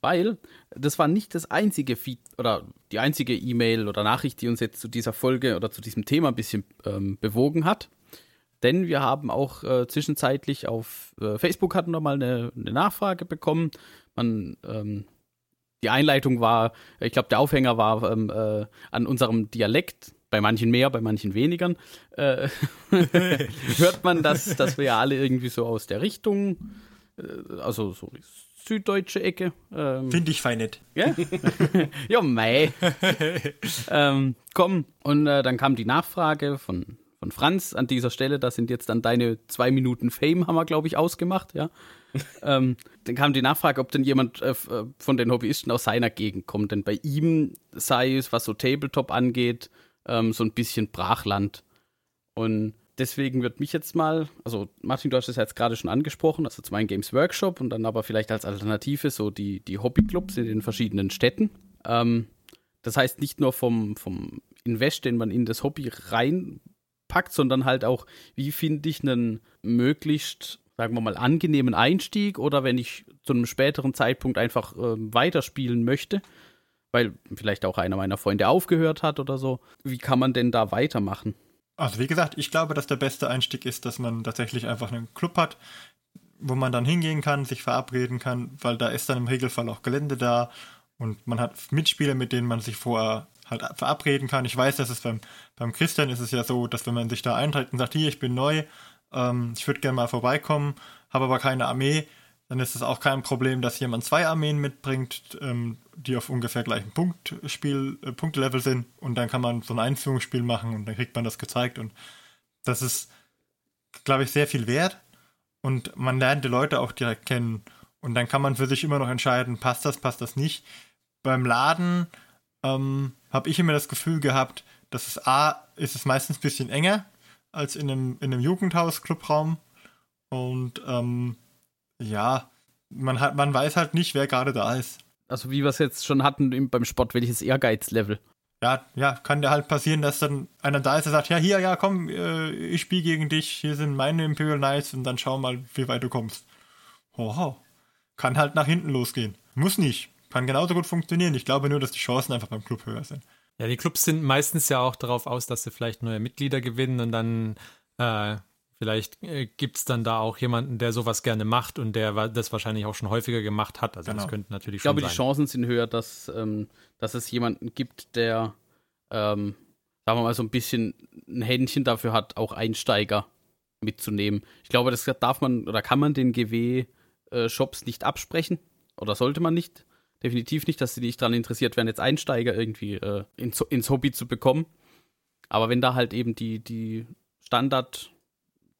weil das war nicht das einzige Feed oder die einzige E-Mail oder Nachricht, die uns jetzt zu dieser Folge oder zu diesem Thema ein bisschen ähm, bewogen hat. Denn wir haben auch äh, zwischenzeitlich auf äh, Facebook hatten wir mal eine, eine Nachfrage bekommen. Man ähm, die Einleitung war, ich glaube, der Aufhänger war ähm, äh, an unserem Dialekt, bei manchen mehr, bei manchen weniger, äh, hört man, dass, dass wir ja alle irgendwie so aus der Richtung, äh, also so süddeutsche Ecke. Ähm, Finde ich fein nicht. Ja, ja mei. ähm, komm, und äh, dann kam die Nachfrage von, von Franz an dieser Stelle, da sind jetzt dann deine zwei Minuten Fame, haben wir, glaube ich, ausgemacht, ja ähm, dann kam die Nachfrage, ob denn jemand äh, äh, von den Hobbyisten aus seiner Gegend kommt. Denn bei ihm sei es, was so Tabletop angeht, ähm, so ein bisschen Brachland. Und deswegen wird mich jetzt mal, also Martin, du hast es jetzt gerade schon angesprochen, also zum einen Games Workshop und dann aber vielleicht als Alternative so die, die Hobbyclubs in den verschiedenen Städten. Ähm, das heißt nicht nur vom, vom Invest, den man in das Hobby reinpackt, sondern halt auch, wie finde ich einen möglichst sagen wir mal, angenehmen Einstieg oder wenn ich zu einem späteren Zeitpunkt einfach äh, weiterspielen möchte, weil vielleicht auch einer meiner Freunde aufgehört hat oder so. Wie kann man denn da weitermachen? Also wie gesagt, ich glaube, dass der beste Einstieg ist, dass man tatsächlich einfach einen Club hat, wo man dann hingehen kann, sich verabreden kann, weil da ist dann im Regelfall auch Gelände da und man hat Mitspieler, mit denen man sich vorher halt verabreden kann. Ich weiß, dass es beim, beim Christian ist es ja so, dass wenn man sich da einträgt und sagt, hier, ich bin neu, ähm, ich würde gerne mal vorbeikommen, habe aber keine Armee, dann ist es auch kein Problem, dass jemand zwei Armeen mitbringt, ähm, die auf ungefähr gleichem Punktspiel, äh, Punktelevel sind. Und dann kann man so ein Einführungsspiel machen und dann kriegt man das gezeigt. Und das ist, glaube ich, sehr viel wert. Und man lernt die Leute auch direkt kennen. Und dann kann man für sich immer noch entscheiden, passt das, passt das nicht. Beim Laden ähm, habe ich immer das Gefühl gehabt, dass es A, ist es meistens ein bisschen enger als in einem, in einem Jugendhaus-Clubraum und ähm, ja, man, hat, man weiß halt nicht, wer gerade da ist. Also wie wir es jetzt schon hatten beim Sport, welches Ehrgeizlevel. Ja, ja, kann dir halt passieren, dass dann einer da ist, der sagt, ja, hier, ja, komm, äh, ich spiele gegen dich, hier sind meine Imperial Knights und dann schau mal, wie weit du kommst. Wow. Kann halt nach hinten losgehen. Muss nicht. Kann genauso gut funktionieren. Ich glaube nur, dass die Chancen einfach beim Club höher sind. Ja, die Clubs sind meistens ja auch darauf aus, dass sie vielleicht neue Mitglieder gewinnen und dann äh, Vielleicht äh, gibt es dann da auch jemanden, der sowas gerne macht und der das wahrscheinlich auch schon häufiger gemacht hat. Also genau. das könnte natürlich schon sein. Ich glaube, die Chancen sind höher, dass, ähm, dass es jemanden gibt, der, ähm, sagen wir mal, so ein bisschen ein Händchen dafür hat, auch Einsteiger mitzunehmen. Ich glaube, das darf man oder kann man den GW-Shops äh, nicht absprechen oder sollte man nicht. Definitiv nicht, dass sie nicht daran interessiert wären, jetzt Einsteiger irgendwie äh, ins, ins Hobby zu bekommen. Aber wenn da halt eben die, die Standard-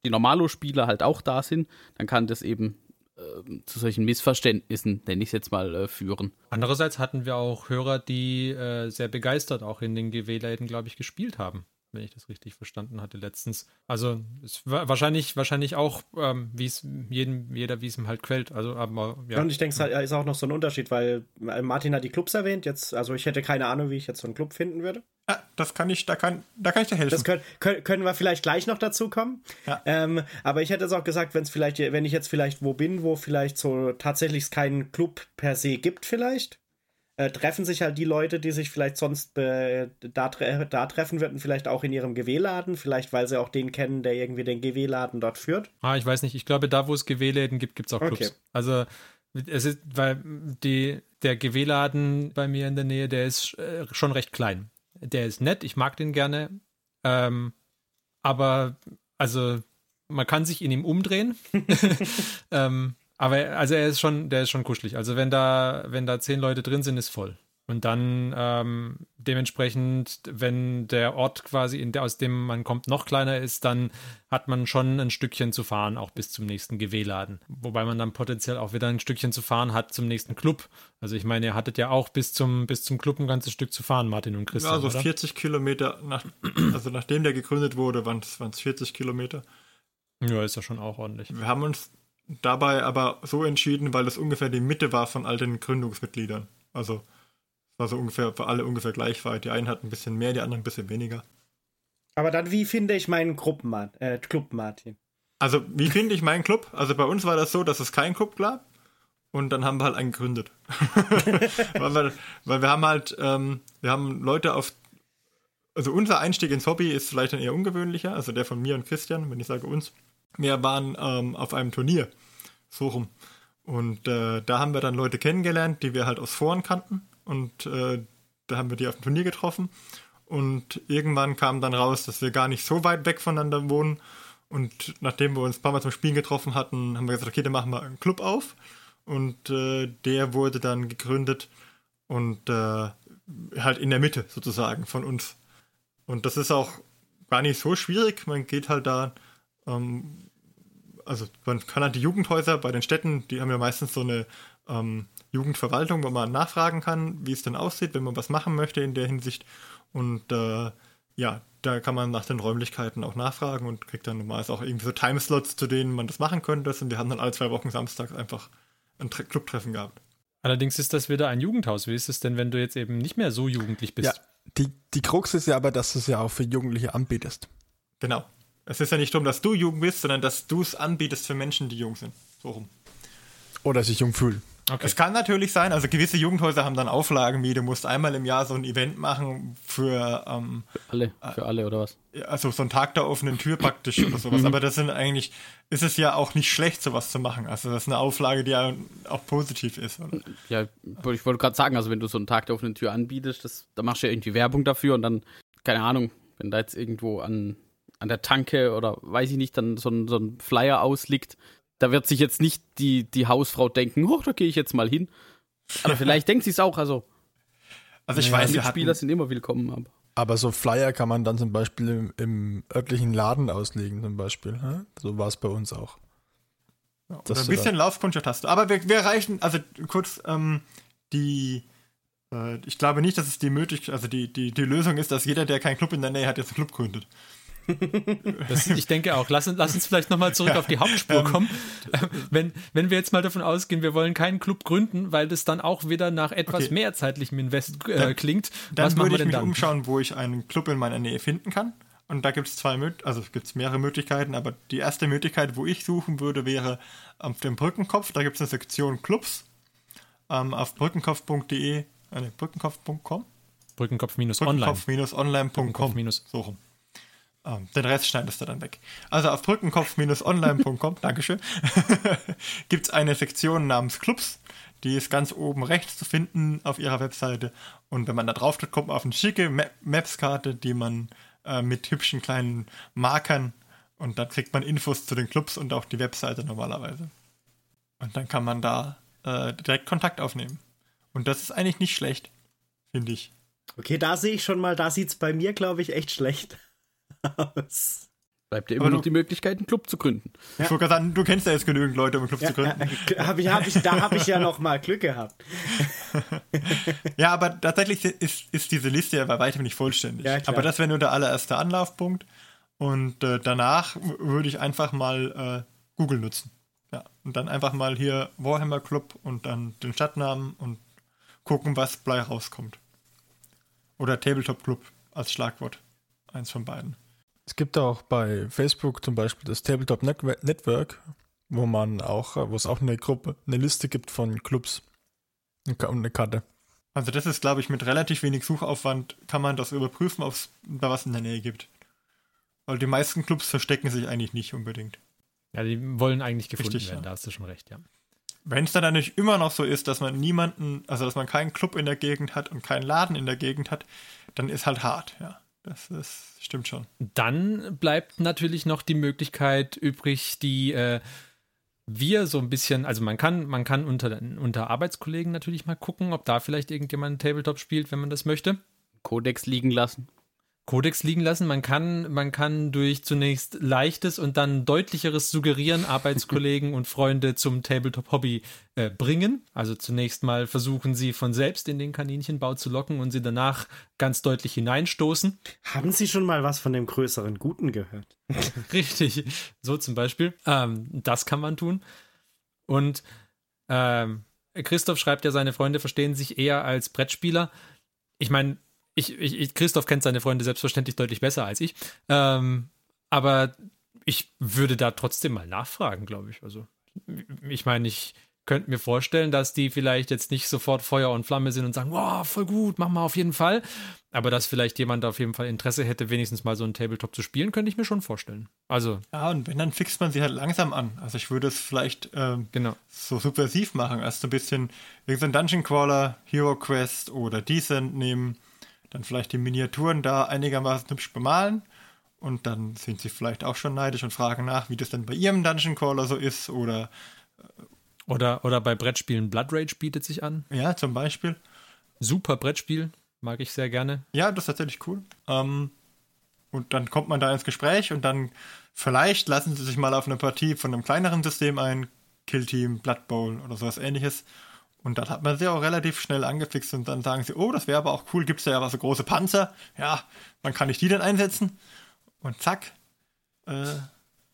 die Normalo-Spieler halt auch da sind, dann kann das eben äh, zu solchen Missverständnissen, nenne ich es jetzt mal, äh, führen. Andererseits hatten wir auch Hörer, die äh, sehr begeistert auch in den GW-Läden, glaube ich, gespielt haben wenn ich das richtig verstanden hatte letztens. Also es war wahrscheinlich, wahrscheinlich auch, ähm, wie es jedem, jeder, wie es ihm halt quält. Also, aber ja. Und ich denke, es ist auch noch so ein Unterschied, weil äh, Martin hat die Clubs erwähnt. Jetzt, also ich hätte keine Ahnung, wie ich jetzt so einen Club finden würde. Ah, das kann ich, da kann, da kann ich dir helfen. Das können, können, können wir vielleicht gleich noch dazu kommen. Ja. Ähm, aber ich hätte es auch gesagt, wenn es vielleicht, wenn ich jetzt vielleicht wo bin, wo vielleicht so tatsächlich keinen Club per se gibt, vielleicht äh, treffen sich halt die Leute, die sich vielleicht sonst äh, da, da, treffen würden, vielleicht auch in ihrem GW-Laden, vielleicht weil sie auch den kennen, der irgendwie den GW-Laden dort führt. Ah, ich weiß nicht. Ich glaube, da, wo es GW-Läden gibt, gibt es auch Clubs. Okay. Also es ist, weil die, der GW-Laden bei mir in der Nähe, der ist äh, schon recht klein. Der ist nett, ich mag den gerne. Ähm, aber also man kann sich in ihm umdrehen. ähm, aber also er ist schon, der ist schon kuschelig. Also wenn da, wenn da zehn Leute drin sind, ist voll. Und dann ähm, dementsprechend, wenn der Ort quasi, in der, aus dem man kommt, noch kleiner ist, dann hat man schon ein Stückchen zu fahren, auch bis zum nächsten GW-Laden. Wobei man dann potenziell auch wieder ein Stückchen zu fahren hat zum nächsten Club. Also ich meine, ihr hattet ja auch bis zum, bis zum Club ein ganzes Stück zu fahren, Martin und Christian. Ja, so also 40 Kilometer, nach, also nachdem der gegründet wurde, waren es 40 Kilometer. Ja, ist ja schon auch ordentlich. Wir haben uns dabei aber so entschieden, weil das ungefähr die Mitte war von all den Gründungsmitgliedern. Also es war so ungefähr für alle ungefähr gleich weit. Die einen hatten ein bisschen mehr, die anderen ein bisschen weniger. Aber dann, wie finde ich meinen Gruppen, äh, Club, Martin? Also, wie finde ich meinen Club? Also bei uns war das so, dass es kein Club gab. Und dann haben wir halt einen gegründet. weil, wir, weil wir haben halt, ähm, wir haben Leute auf also unser Einstieg ins Hobby ist vielleicht dann eher ungewöhnlicher, also der von mir und Christian, wenn ich sage uns. Wir waren ähm, auf einem Turnier, so rum. Und äh, da haben wir dann Leute kennengelernt, die wir halt aus Foren kannten. Und äh, da haben wir die auf dem Turnier getroffen. Und irgendwann kam dann raus, dass wir gar nicht so weit weg voneinander wohnen. Und nachdem wir uns ein paar Mal zum Spielen getroffen hatten, haben wir gesagt, okay, dann machen wir einen Club auf. Und äh, der wurde dann gegründet und äh, halt in der Mitte sozusagen von uns. Und das ist auch gar nicht so schwierig. Man geht halt da ähm, also man kann halt die Jugendhäuser bei den Städten, die haben ja meistens so eine ähm, Jugendverwaltung, wo man nachfragen kann, wie es denn aussieht, wenn man was machen möchte in der Hinsicht. Und äh, ja, da kann man nach den Räumlichkeiten auch nachfragen und kriegt dann normalerweise auch irgendwie so Timeslots, zu denen man das machen könnte. Und wir haben dann alle zwei Wochen samstags einfach ein Clubtreffen gehabt. Allerdings ist das wieder ein Jugendhaus. Wie ist es denn, wenn du jetzt eben nicht mehr so jugendlich bist? Ja, die, die Krux ist ja aber, dass du es ja auch für Jugendliche anbietest. Genau. Es ist ja nicht darum, dass du jung bist, sondern dass du es anbietest für Menschen, die jung sind. So rum. Oder sich jung fühlen. Okay. Es kann natürlich sein, also gewisse Jugendhäuser haben dann Auflagen wie, du musst einmal im Jahr so ein Event machen für, ähm, für alle, für alle oder was? Also so ein Tag der offenen Tür praktisch oder sowas. Mhm. Aber das sind eigentlich, ist es ja auch nicht schlecht, sowas zu machen. Also das ist eine Auflage, die ja auch positiv ist. Oder? Ja, ich wollte gerade sagen, also wenn du so einen Tag der offenen Tür anbietest, das, da machst du ja irgendwie Werbung dafür und dann, keine Ahnung, wenn da jetzt irgendwo an, an der Tanke oder weiß ich nicht, dann so ein, so ein Flyer ausliegt, da wird sich jetzt nicht die, die Hausfrau denken, oh, da gehe ich jetzt mal hin. Aber vielleicht denkt sie es auch, also. Also ich ja, weiß, Mitspieler sind immer willkommen, aber. Aber so Flyer kann man dann zum Beispiel im, im örtlichen Laden auslegen, zum Beispiel. So war es bei uns auch. Ja, oder ein bisschen Laufkundschaft hast du. Aber wir, wir reichen, also kurz, ähm, die, äh, ich glaube nicht, dass es die Möglichkeit, also die, die, die Lösung ist, dass jeder, der keinen Club in der Nähe hat, jetzt einen Club gründet. Das, ich denke auch. Lass, lass uns vielleicht nochmal zurück ja. auf die Hauptspur kommen. Wenn, wenn wir jetzt mal davon ausgehen, wir wollen keinen Club gründen, weil das dann auch wieder nach etwas okay. mehr zeitlichem Invest äh, klingt. Dann was würde ich mich dann? umschauen, wo ich einen Club in meiner Nähe finden kann. Und da gibt es zwei, also gibt es mehrere Möglichkeiten, aber die erste Möglichkeit, wo ich suchen würde, wäre auf dem Brückenkopf. Da gibt es eine Sektion Clubs ähm, auf brückenkopf.de, äh, brückenkopf.com. Brückenkopf-online.com. Brückenkopf-online.com. So rum. Um, den Rest schneidest du dann weg. Also auf brückenkopf-online.com, Dankeschön, gibt es eine Sektion namens Clubs. Die ist ganz oben rechts zu finden auf ihrer Webseite. Und wenn man da drauf geht, kommt man auf eine schicke Maps-Karte, die man äh, mit hübschen kleinen Markern und da kriegt man Infos zu den Clubs und auch die Webseite normalerweise. Und dann kann man da äh, direkt Kontakt aufnehmen. Und das ist eigentlich nicht schlecht, finde ich. Okay, da sehe ich schon mal, da sieht es bei mir, glaube ich, echt schlecht aus. Bleibt dir immer noch die Möglichkeit, einen Club zu gründen. Ja. Ich wollte sagen, du kennst ja jetzt genügend Leute, um einen Club ja, zu gründen. Äh, hab ich, hab ich, da habe ich ja noch mal Glück gehabt. ja, aber tatsächlich ist, ist diese Liste ja bei weitem nicht vollständig. Ja, aber das wäre nur der allererste Anlaufpunkt. Und äh, danach würde ich einfach mal äh, Google nutzen. Ja, und dann einfach mal hier Warhammer Club und dann den Stadtnamen und gucken, was bei rauskommt. Oder Tabletop Club als Schlagwort. Eins von beiden. Es gibt auch bei Facebook zum Beispiel das Tabletop Network, wo man auch, wo es auch eine Gruppe, eine Liste gibt von Clubs und eine Karte. Also das ist, glaube ich, mit relativ wenig Suchaufwand kann man das überprüfen, ob es da was in der Nähe gibt. Weil die meisten Clubs verstecken sich eigentlich nicht unbedingt. Ja, die wollen eigentlich gefunden Richtig, werden, ja. da hast du schon recht, ja. Wenn es dann natürlich immer noch so ist, dass man niemanden, also dass man keinen Club in der Gegend hat und keinen Laden in der Gegend hat, dann ist halt hart, ja. Das, das stimmt schon. Dann bleibt natürlich noch die Möglichkeit übrig, die äh, wir so ein bisschen, also man kann, man kann unter, unter Arbeitskollegen natürlich mal gucken, ob da vielleicht irgendjemand Tabletop spielt, wenn man das möchte. Codex liegen lassen. Kodex liegen lassen. Man kann, man kann durch zunächst leichtes und dann deutlicheres Suggerieren Arbeitskollegen und Freunde zum Tabletop-Hobby äh, bringen. Also zunächst mal versuchen sie von selbst in den Kaninchenbau zu locken und sie danach ganz deutlich hineinstoßen. Haben Sie schon mal was von dem größeren Guten gehört? Richtig, so zum Beispiel. Ähm, das kann man tun. Und ähm, Christoph schreibt ja, seine Freunde verstehen sich eher als Brettspieler. Ich meine, ich, ich, Christoph kennt seine Freunde selbstverständlich deutlich besser als ich. Ähm, aber ich würde da trotzdem mal nachfragen, glaube ich. Also, ich meine, ich könnte mir vorstellen, dass die vielleicht jetzt nicht sofort Feuer und Flamme sind und sagen, wow, voll gut, mach mal auf jeden Fall. Aber dass vielleicht jemand auf jeden Fall Interesse hätte, wenigstens mal so einen Tabletop zu spielen, könnte ich mir schon vorstellen. Also. Ja, und wenn, dann fixt man sie halt langsam an. Also ich würde es vielleicht ähm, genau. so subversiv machen, erst so ein bisschen irgendein Dungeon Crawler, Hero Quest oder Decent nehmen dann vielleicht die Miniaturen da einigermaßen hübsch bemalen und dann sind sie vielleicht auch schon neidisch und fragen nach, wie das denn bei ihrem Dungeon Crawler so ist oder äh, oder, oder bei Brettspielen Blood Rage bietet sich an. Ja, zum Beispiel. Super Brettspiel, mag ich sehr gerne. Ja, das ist tatsächlich cool. Ähm, und dann kommt man da ins Gespräch und dann vielleicht lassen sie sich mal auf eine Partie von einem kleineren System ein, Kill Team, Blood Bowl oder sowas ähnliches. Und dann hat man sie auch relativ schnell angefixt und dann sagen sie, oh, das wäre aber auch cool, gibt es ja was so große Panzer. Ja, wann kann ich die denn einsetzen? Und zack, äh,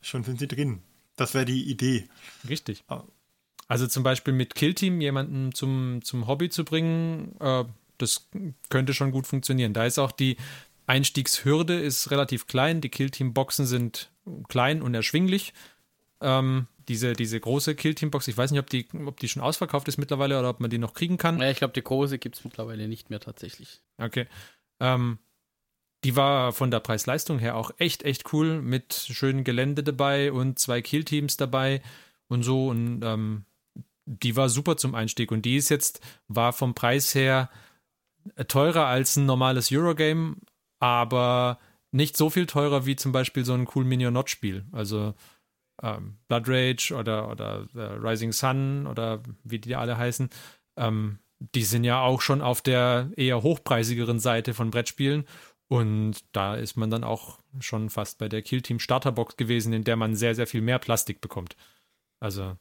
schon sind sie drin. Das wäre die Idee. Richtig. Also zum Beispiel mit Killteam jemanden zum, zum Hobby zu bringen, äh, das könnte schon gut funktionieren. Da ist auch die Einstiegshürde ist relativ klein. Die Killteam-Boxen sind klein und erschwinglich. Ähm, diese, diese große Kill-Team-Box, ich weiß nicht, ob die, ob die schon ausverkauft ist mittlerweile oder ob man die noch kriegen kann. Ja, ich glaube, die große gibt es mittlerweile nicht mehr tatsächlich. Okay. Ähm, die war von der Preis-Leistung her auch echt, echt cool mit schönem Gelände dabei und zwei Kill-Teams dabei und so. Und ähm, die war super zum Einstieg. Und die ist jetzt, war vom Preis her teurer als ein normales Eurogame, aber nicht so viel teurer wie zum Beispiel so ein Cool Mini or Not Spiel. Also ähm, Blood Rage oder, oder äh, Rising Sun oder wie die alle heißen, ähm, die sind ja auch schon auf der eher hochpreisigeren Seite von Brettspielen. Und da ist man dann auch schon fast bei der Kill Team Starterbox gewesen, in der man sehr, sehr viel mehr Plastik bekommt. Also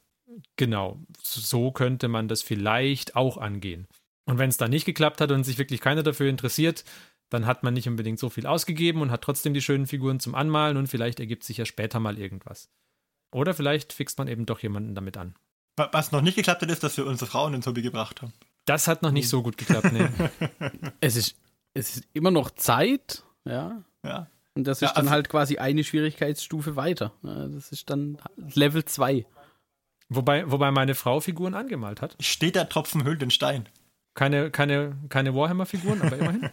genau, so könnte man das vielleicht auch angehen. Und wenn es dann nicht geklappt hat und sich wirklich keiner dafür interessiert, dann hat man nicht unbedingt so viel ausgegeben und hat trotzdem die schönen Figuren zum Anmalen und vielleicht ergibt sich ja später mal irgendwas. Oder vielleicht fixt man eben doch jemanden damit an. Was noch nicht geklappt hat, ist, dass wir unsere Frauen ins Hobby gebracht haben. Das hat noch nicht so gut geklappt, nee. es, ist, es ist immer noch Zeit, ja. Ja. Und das ist Ja, dann also- halt quasi eine Schwierigkeitsstufe weiter. Ja, Das ist dann Level 2. wobei, wobei meine Frau Figuren angemalt hat. Steht der Tropfen hüllt den Stein. Keine, keine, keine Warhammer-Figuren, aber immerhin.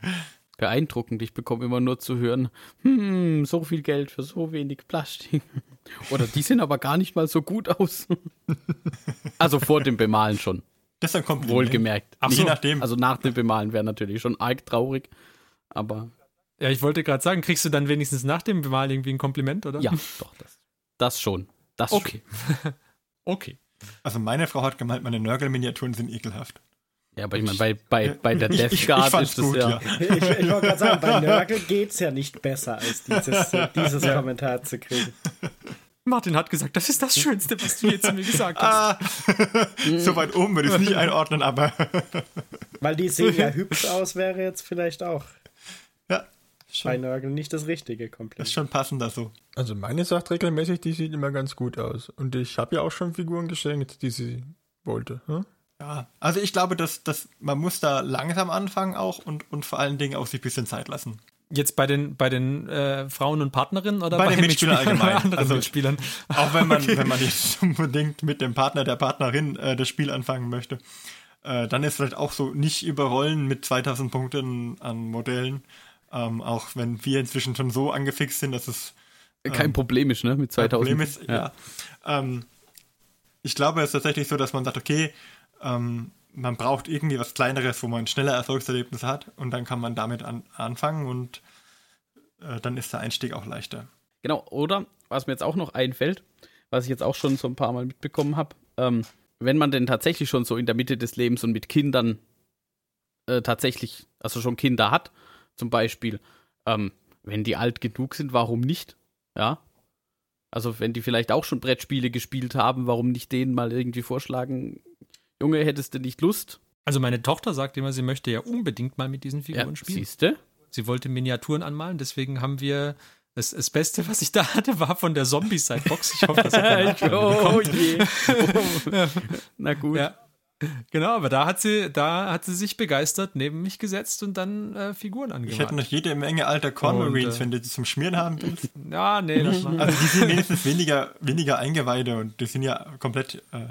Beeindruckend. Ich bekomme immer nur zu hören, hm, so viel Geld für so wenig Plastik. Oder die sehen aber gar nicht mal so gut aus. also vor dem Bemalen schon. Das ist ein Kompliment. Wohlgemerkt. Ach Je so. nachdem. Also nach dem Bemalen wäre natürlich schon arg traurig. Aber Ja, ich wollte gerade sagen, kriegst du dann wenigstens nach dem Bemalen irgendwie ein Kompliment, oder? ja, doch, das, das schon. Das Okay. okay. Also meine Frau hat gemeint, meine Nörgel-Miniaturen sind ekelhaft. Ja, aber ich meine, bei, bei, bei der Ich- Death ich- ich Guard fand's ist das gut, ja. ja. Ich, ich wollte gerade sagen, bei Nörgel geht es ja nicht besser, als dieses, dieses Kommentar zu kriegen. Martin hat gesagt, das ist das Schönste, was du jetzt zu mir gesagt hast. Ah, so weit oben würde ich es nicht einordnen, aber Weil die sehen ja hübsch aus, wäre jetzt vielleicht auch ja, bei Nörgel nicht das richtige das ist schon passender so. Also meine sagt regelmäßig, die sieht immer ganz gut aus. Und ich habe ja auch schon Figuren geschenkt, die sie wollte. Hm? Ja, also ich glaube, dass, dass man muss da langsam anfangen auch und, und vor allen Dingen auch sich ein bisschen Zeit lassen. Jetzt bei den, bei den äh, Frauen und Partnerinnen oder Bei den Mitspielern Mitspielern oder allgemein. anderen Also- Mitspielern? Auch wenn man, wenn man nicht unbedingt mit dem Partner, der Partnerin äh, das Spiel anfangen möchte, äh, dann ist vielleicht auch so nicht überrollen mit 2000 Punkten an Modellen. Ähm, auch wenn wir inzwischen schon so angefixt sind, dass es Kein Problem ist, ne? Mit kein 2000. Problem ist. Ja. Ähm, ich glaube, es ist tatsächlich so, dass man sagt, okay, ähm, man braucht irgendwie was Kleineres, wo man schneller Erfolgserlebnisse hat und dann kann man damit an, anfangen und äh, dann ist der Einstieg auch leichter. Genau, oder was mir jetzt auch noch einfällt, was ich jetzt auch schon so ein paar Mal mitbekommen habe, ähm, wenn man denn tatsächlich schon so in der Mitte des Lebens und mit Kindern äh, tatsächlich, also schon Kinder hat, zum Beispiel, ähm, wenn die alt genug sind, warum nicht? Ja. Also wenn die vielleicht auch schon Brettspiele gespielt haben, warum nicht denen mal irgendwie vorschlagen, Junge, hättest du nicht Lust? Also meine Tochter sagt immer, sie möchte ja unbedingt mal mit diesen Figuren spielen. siehste? Sie wollte Miniaturen anmalen, deswegen haben wir das, das Beste, was ich da hatte, war von der Zombie-Side-Box. Ich hoffe, das hat oh je. Na gut. Ja. Genau, aber da hat sie, da hat sie sich begeistert neben mich gesetzt und dann äh, Figuren Ich angemalt. hätte noch jede Menge alter Corn Und, Marines, äh, wenn du die zum Schmieren haben willst. ja, nee, das war. Also die sind wenigstens weniger, weniger Eingeweide und die sind ja komplett, äh,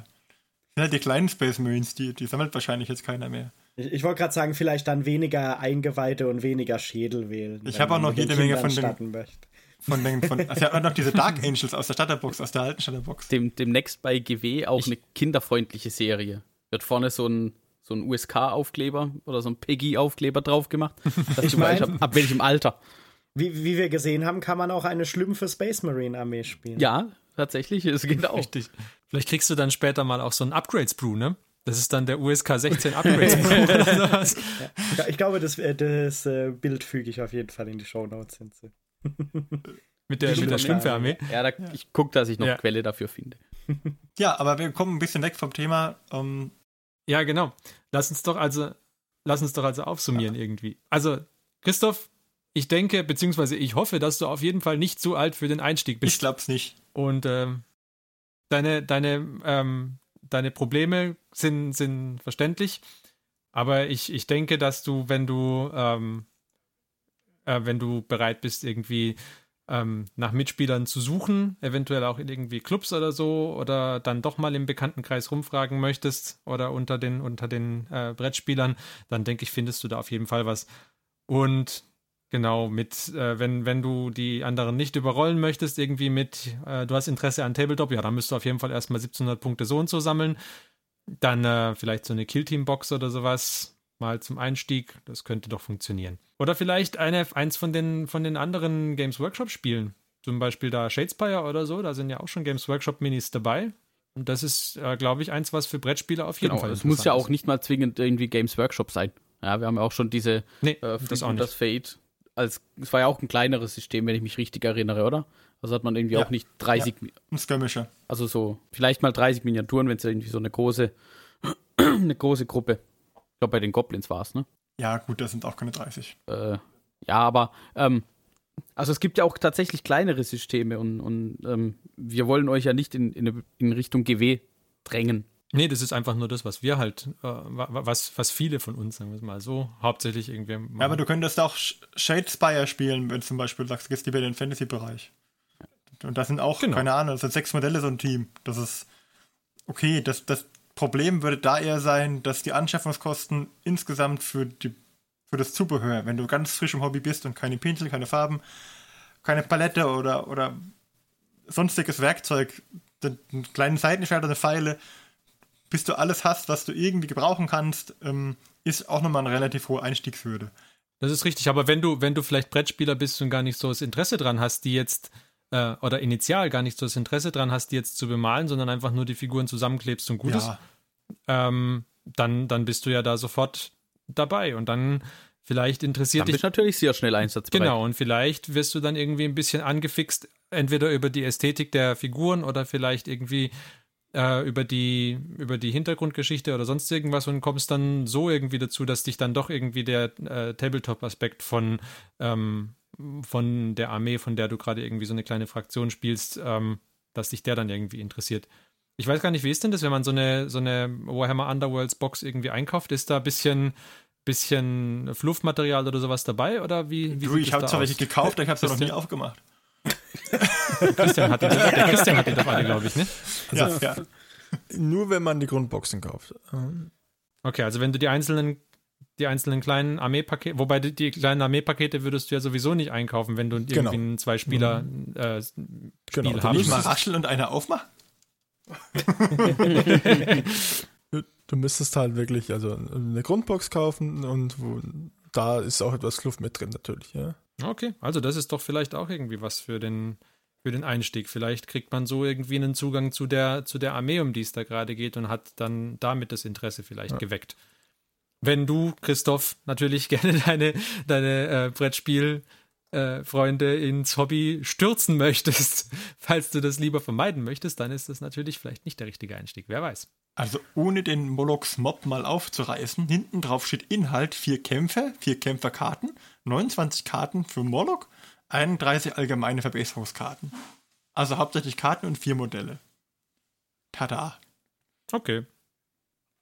sind halt die kleinen Space Marines, die, die sammelt wahrscheinlich jetzt keiner mehr. Ich, ich wollte gerade sagen, vielleicht dann weniger Eingeweide und weniger Schädel wählen. Ich wenn hab auch noch jede Menge von den- möchte. Von den, von, also hat noch diese Dark Angels aus der Starterbox, aus der alten Starterbox. dem, demnächst bei GW auch eine kinderfreundliche Serie. Wird vorne so ein, so ein USK-Aufkleber oder so ein Peggy-Aufkleber drauf gemacht. Dass du mein- weißt, ab, ab welchem Alter. Wie, wie wir gesehen haben, kann man auch eine schlümpfe Space Marine Armee spielen. Ja, tatsächlich, es geht auch. Richtig. Vielleicht kriegst du dann später mal auch so ein Upgrade-Sprue, ne? Das ist dann der USK 16 Upgrade-Sprue oder sowas. Ja, Ich glaube, das, äh, das äh, Bild füge ich auf jeden Fall in die Show Notes hinzu. Mit der, mit der Schlümpfe-Armee. Ja, da, ich gucke, dass ich noch Ja. Quelle dafür finde. Ja, aber wir kommen ein bisschen weg vom Thema. Ähm, Ja, genau. Lass uns doch also, lass uns doch also aufsummieren irgendwie. Also, Christoph, ich denke, beziehungsweise ich hoffe, dass du auf jeden Fall nicht zu alt für den Einstieg ich bist. glaub's nicht. Und ähm, deine, deine, ähm, deine Probleme sind, sind verständlich. Aber ich, ich denke, dass du, wenn du, ähm, äh, wenn du bereit bist, irgendwie ähm, nach Mitspielern zu suchen, eventuell auch in irgendwie Clubs oder so, oder dann doch mal im Bekanntenkreis rumfragen möchtest oder unter den, unter den äh, Brettspielern, dann denke ich, findest du da auf jeden Fall was. Und genau, mit, äh, wenn, wenn du die anderen nicht überrollen möchtest, irgendwie mit, äh, du hast Interesse an Tabletop, ja, dann müsst du auf jeden Fall erstmal 1700 Punkte so und so sammeln. Dann äh, vielleicht so eine Killteam-Box oder sowas, mal zum Einstieg. Das könnte doch funktionieren. Oder vielleicht eine, eins von den, von den anderen Games Workshop Spielen. Zum Beispiel da Shadespire oder so. Da sind ja auch schon Games Workshop Minis dabei. Und das ist, äh, glaube ich, eins, was für Brettspieler auf jeden genau, Fall Es muss ja auch nicht mal zwingend irgendwie Games Workshop sein. Ja, wir haben ja auch schon diese nee, äh, das, auch nicht. das Fate. Als, es war ja auch ein kleineres System, wenn ich mich richtig erinnere, oder? Also hat man irgendwie ja. auch nicht 30. Ja, ein Skirmisher. Also so, vielleicht mal 30 Miniaturen, wenn es irgendwie so eine große, eine große Gruppe ich glaube, bei den Goblins war es, ne? Ja, gut, das sind auch keine 30. Äh, ja, aber ähm, also es gibt ja auch tatsächlich kleinere Systeme und, und ähm, wir wollen euch ja nicht in, in, in, Richtung GW drängen. Nee, das ist einfach nur das, was wir halt, äh, was, was viele von uns, sagen wir es mal so, hauptsächlich irgendwie machen. Ja, aber du könntest auch Shadespire spielen, wenn du zum Beispiel sagst, du gehst lieber in den Fantasy-Bereich. Und das sind auch, genau. keine Ahnung, das sind sechs Modelle so ein Team. Das ist okay, das, das, Problem würde da eher sein, dass die Anschaffungskosten insgesamt für, die, für das Zubehör, wenn du ganz frisch im Hobby bist und keine Pinsel, keine Farben, keine Palette oder, oder sonstiges Werkzeug, einen kleinen Seitenschwert oder eine Pfeile, bis du alles hast, was du irgendwie gebrauchen kannst, ähm, ist auch nochmal eine relativ hohe Einstiegshürde. Das ist richtig, aber wenn du, wenn du vielleicht Brettspieler bist und gar nicht so das Interesse dran hast, die jetzt äh, oder initial gar nicht so das Interesse dran hast, die jetzt zu bemalen, sondern einfach nur die Figuren zusammenklebst und gut ja. ist, ähm, dann, dann bist du ja da sofort dabei und dann vielleicht interessiert dann dich. Bist natürlich sehr schnell einsatzbereit. Genau, und vielleicht wirst du dann irgendwie ein bisschen angefixt, entweder über die Ästhetik der Figuren oder vielleicht irgendwie äh, über, die, über die Hintergrundgeschichte oder sonst irgendwas und kommst dann so irgendwie dazu, dass dich dann doch irgendwie der äh, Tabletop-Aspekt von ähm, von der Armee, von der du gerade irgendwie so eine kleine Fraktion spielst, ähm, dass dich der dann irgendwie interessiert. Ich weiß gar nicht, wie ist denn das, wenn man so eine, so eine Warhammer Underworlds Box irgendwie einkauft? Ist da ein bisschen, bisschen Fluffmaterial oder sowas dabei? Oder wie, wie du, ich habe zwar welche gekauft, ich habe sie noch nie aufgemacht. Christian hat die, der Christian hat die doch alle, glaube ich, ne? Also, ja, ja. Nur wenn man die Grundboxen kauft. Okay, also wenn du die einzelnen die einzelnen kleinen Armeepakete, wobei die, die, kleinen Armeepakete würdest du ja sowieso nicht einkaufen, wenn du genau. irgendwie einen Zwei-Spieler mhm. äh, Spiel genau. haben Nicht mal rascheln und einer aufmachen? du, du, müsstest halt wirklich also eine Grundbox kaufen und wo, da ist auch etwas Luft mit drin natürlich, ja. Okay, also das ist doch vielleicht auch irgendwie was für den für den Einstieg. Vielleicht kriegt man so irgendwie einen Zugang zu der zu der Armee, um die es da gerade geht und hat dann damit das Interesse vielleicht ja. geweckt wenn du, Christoph, natürlich gerne deine, deine äh, Brettspiel- äh, Freunde ins Hobby stürzen möchtest, falls du das lieber vermeiden möchtest, dann ist das natürlich vielleicht nicht der richtige Einstieg. Wer weiß. Also ohne den Molochs Mob mal aufzureißen, hinten drauf steht Inhalt vier Kämpfe, vier Kämpferkarten, 29 Karten für Moloch, 31 allgemeine Verbesserungskarten. Also hauptsächlich Karten und vier Modelle. Tada. Okay.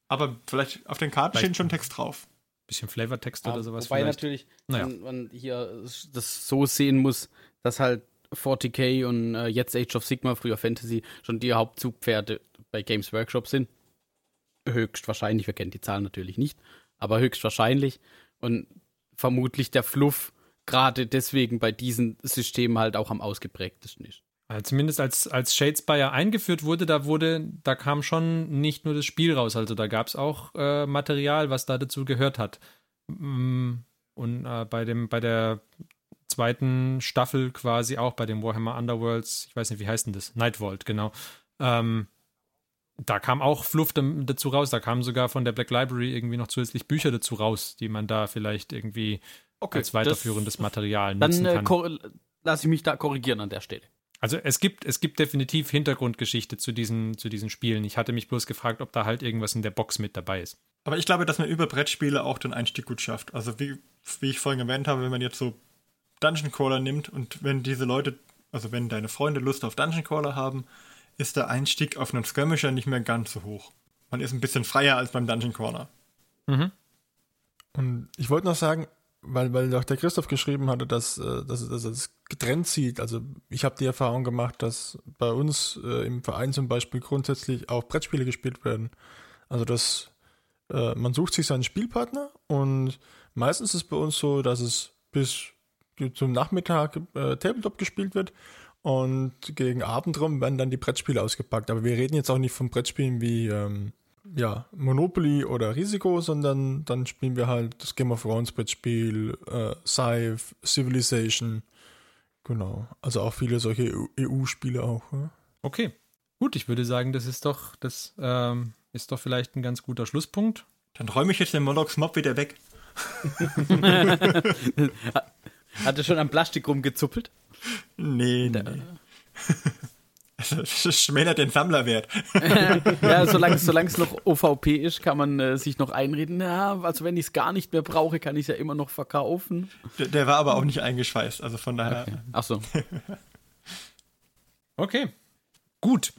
Aber vielleicht auf den Karten steht schon Text drauf. Bisschen Flavortext ja, oder sowas. Wobei vielleicht. natürlich naja. man, man, hier das so sehen muss, dass halt 40k und äh, jetzt Age of Sigma, früher Fantasy, schon die Hauptzugpferde bei Games Workshop sind. Höchstwahrscheinlich, wir kennen die Zahlen natürlich nicht, aber höchstwahrscheinlich. Und vermutlich der Fluff gerade deswegen bei diesen Systemen halt auch am ausgeprägtesten ist. Also zumindest als, als Shadespire eingeführt wurde, da wurde, da kam schon nicht nur das Spiel raus, also da gab es auch äh, Material, was da dazu gehört hat. Mm, und äh, bei dem, bei der zweiten Staffel quasi auch bei dem Warhammer Underworlds, ich weiß nicht, wie heißt denn das? Nightvault, genau. Ähm, da kam auch Fluff dazu raus, da kamen sogar von der Black Library irgendwie noch zusätzlich Bücher dazu raus, die man da vielleicht irgendwie okay, als weiterführendes Material nutzen dann, äh, kann. Dann lasse ich mich da korrigieren an der Stelle. Also es gibt, es gibt definitiv Hintergrundgeschichte zu diesen, zu diesen Spielen. Ich hatte mich bloß gefragt, ob da halt irgendwas in der Box mit dabei ist. Aber ich glaube, dass man über Brettspiele auch den Einstieg gut schafft. Also wie, wie ich vorhin erwähnt habe, wenn man jetzt so Dungeon Crawler nimmt und wenn diese Leute, also wenn deine Freunde Lust auf Dungeon Crawler haben, ist der Einstieg auf einen Skirmisher nicht mehr ganz so hoch. Man ist ein bisschen freier als beim Dungeon Crawler. Mhm. Und ich wollte noch sagen, weil, weil auch der Christoph geschrieben hatte, dass, äh, dass, dass er das getrennt sieht. Also ich habe die Erfahrung gemacht, dass bei uns äh, im Verein zum Beispiel grundsätzlich auch Brettspiele gespielt werden. Also dass äh, man sucht sich seinen Spielpartner und meistens ist es bei uns so, dass es bis zum Nachmittag äh, Tabletop gespielt wird und gegen Abend rum werden dann die Brettspiele ausgepackt. Aber wir reden jetzt auch nicht von Brettspielen wie ähm, ja, Monopoly oder Risiko, sondern dann spielen wir halt das Game of Thrones Brettspiel, äh, Scythe, Civilization. Genau. Also auch viele solche EU-Spiele e auch. Ja? Okay. Gut, ich würde sagen, das ist doch, das ähm, ist doch vielleicht ein ganz guter Schlusspunkt. Dann räume ich jetzt den Molochs Mob wieder weg. Hat er schon am Plastik rumgezuppelt? Nee, nee. Das schmälert den Sammlerwert. ja, solange, solange es noch OVP ist, kann man äh, sich noch einreden. Ja, also wenn ich es gar nicht mehr brauche, kann ich es ja immer noch verkaufen. Der, der, war aber auch nicht eingeschweißt, also von daher. Okay. Ach so. okay, gut.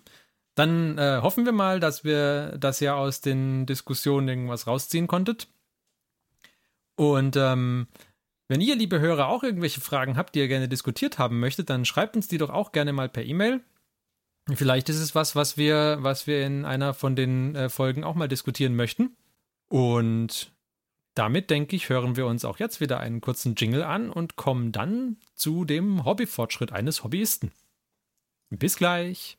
Dann äh, hoffen wir mal, dass wir das ja aus den Diskussionen irgendwas rausziehen konntet. Und ähm, wenn ihr, liebe Hörer, auch irgendwelche Fragen habt, die ihr gerne diskutiert haben möchtet, dann schreibt uns die doch auch gerne mal per E-Mail. Vielleicht ist es was, was wir, was wir in einer von den äh, Folgen auch mal diskutieren möchten. Und damit, denke ich, hören wir uns auch jetzt wieder einen kurzen Jingle an und kommen dann zu dem Hobbyfortschritt eines Hobbyisten. Bis gleich.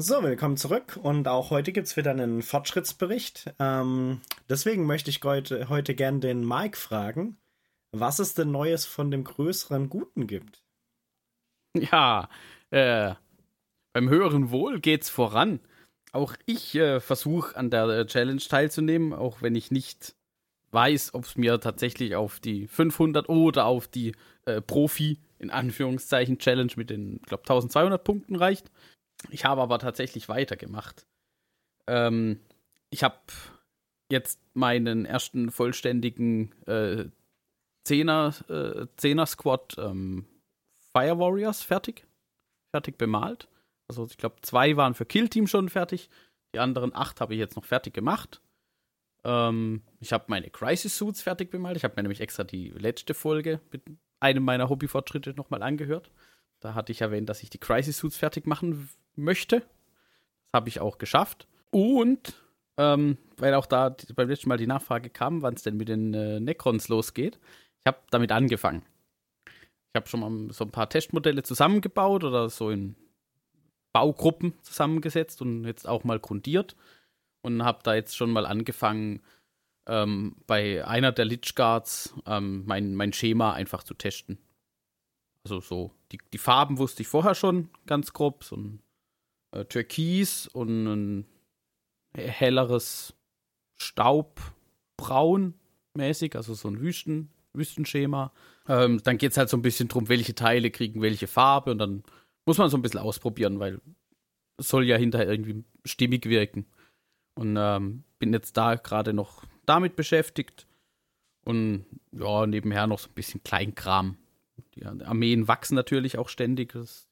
So, willkommen zurück und auch heute gibt es wieder einen Fortschrittsbericht. Ähm, deswegen möchte ich heute, heute gern den Mike fragen, was es denn Neues von dem größeren Guten gibt. Ja, äh, beim höheren Wohl geht's voran. Auch ich äh, versuche an der äh, Challenge teilzunehmen, auch wenn ich nicht weiß, ob es mir tatsächlich auf die 500 oder auf die äh, Profi in Anführungszeichen Challenge mit den, glaube 1200 Punkten reicht. Ich habe aber tatsächlich weitergemacht. Ähm, ich habe jetzt meinen ersten vollständigen äh, Zehner, äh, Zehner Squad ähm, Fire Warriors fertig. Fertig bemalt. Also ich glaube, zwei waren für Kill Team schon fertig. Die anderen acht habe ich jetzt noch fertig gemacht. Ähm, ich habe meine Crisis Suits fertig bemalt. Ich habe mir nämlich extra die letzte Folge mit einem meiner Hobbyfortschritte nochmal angehört. Da hatte ich erwähnt, dass ich die Crisis Suits fertig machen möchte. Das habe ich auch geschafft. Und ähm, weil auch da beim letzten Mal die Nachfrage kam, wann es denn mit den äh, Necrons losgeht, ich habe damit angefangen. Ich habe schon mal so ein paar Testmodelle zusammengebaut oder so in Baugruppen zusammengesetzt und jetzt auch mal grundiert und habe da jetzt schon mal angefangen, ähm, bei einer der Lich Guards ähm, mein, mein Schema einfach zu testen. Also so, die, die Farben wusste ich vorher schon ganz grob, so ein äh, Türkis und ein helleres Staubbraun mäßig, also so ein Wüsten, Wüstenschema. Ähm, dann geht es halt so ein bisschen drum, welche Teile kriegen welche Farbe und dann muss man so ein bisschen ausprobieren, weil es soll ja hinterher irgendwie stimmig wirken. Und ähm, bin jetzt da gerade noch damit beschäftigt und ja, nebenher noch so ein bisschen Kleinkram. Die Armeen wachsen natürlich auch ständig. Das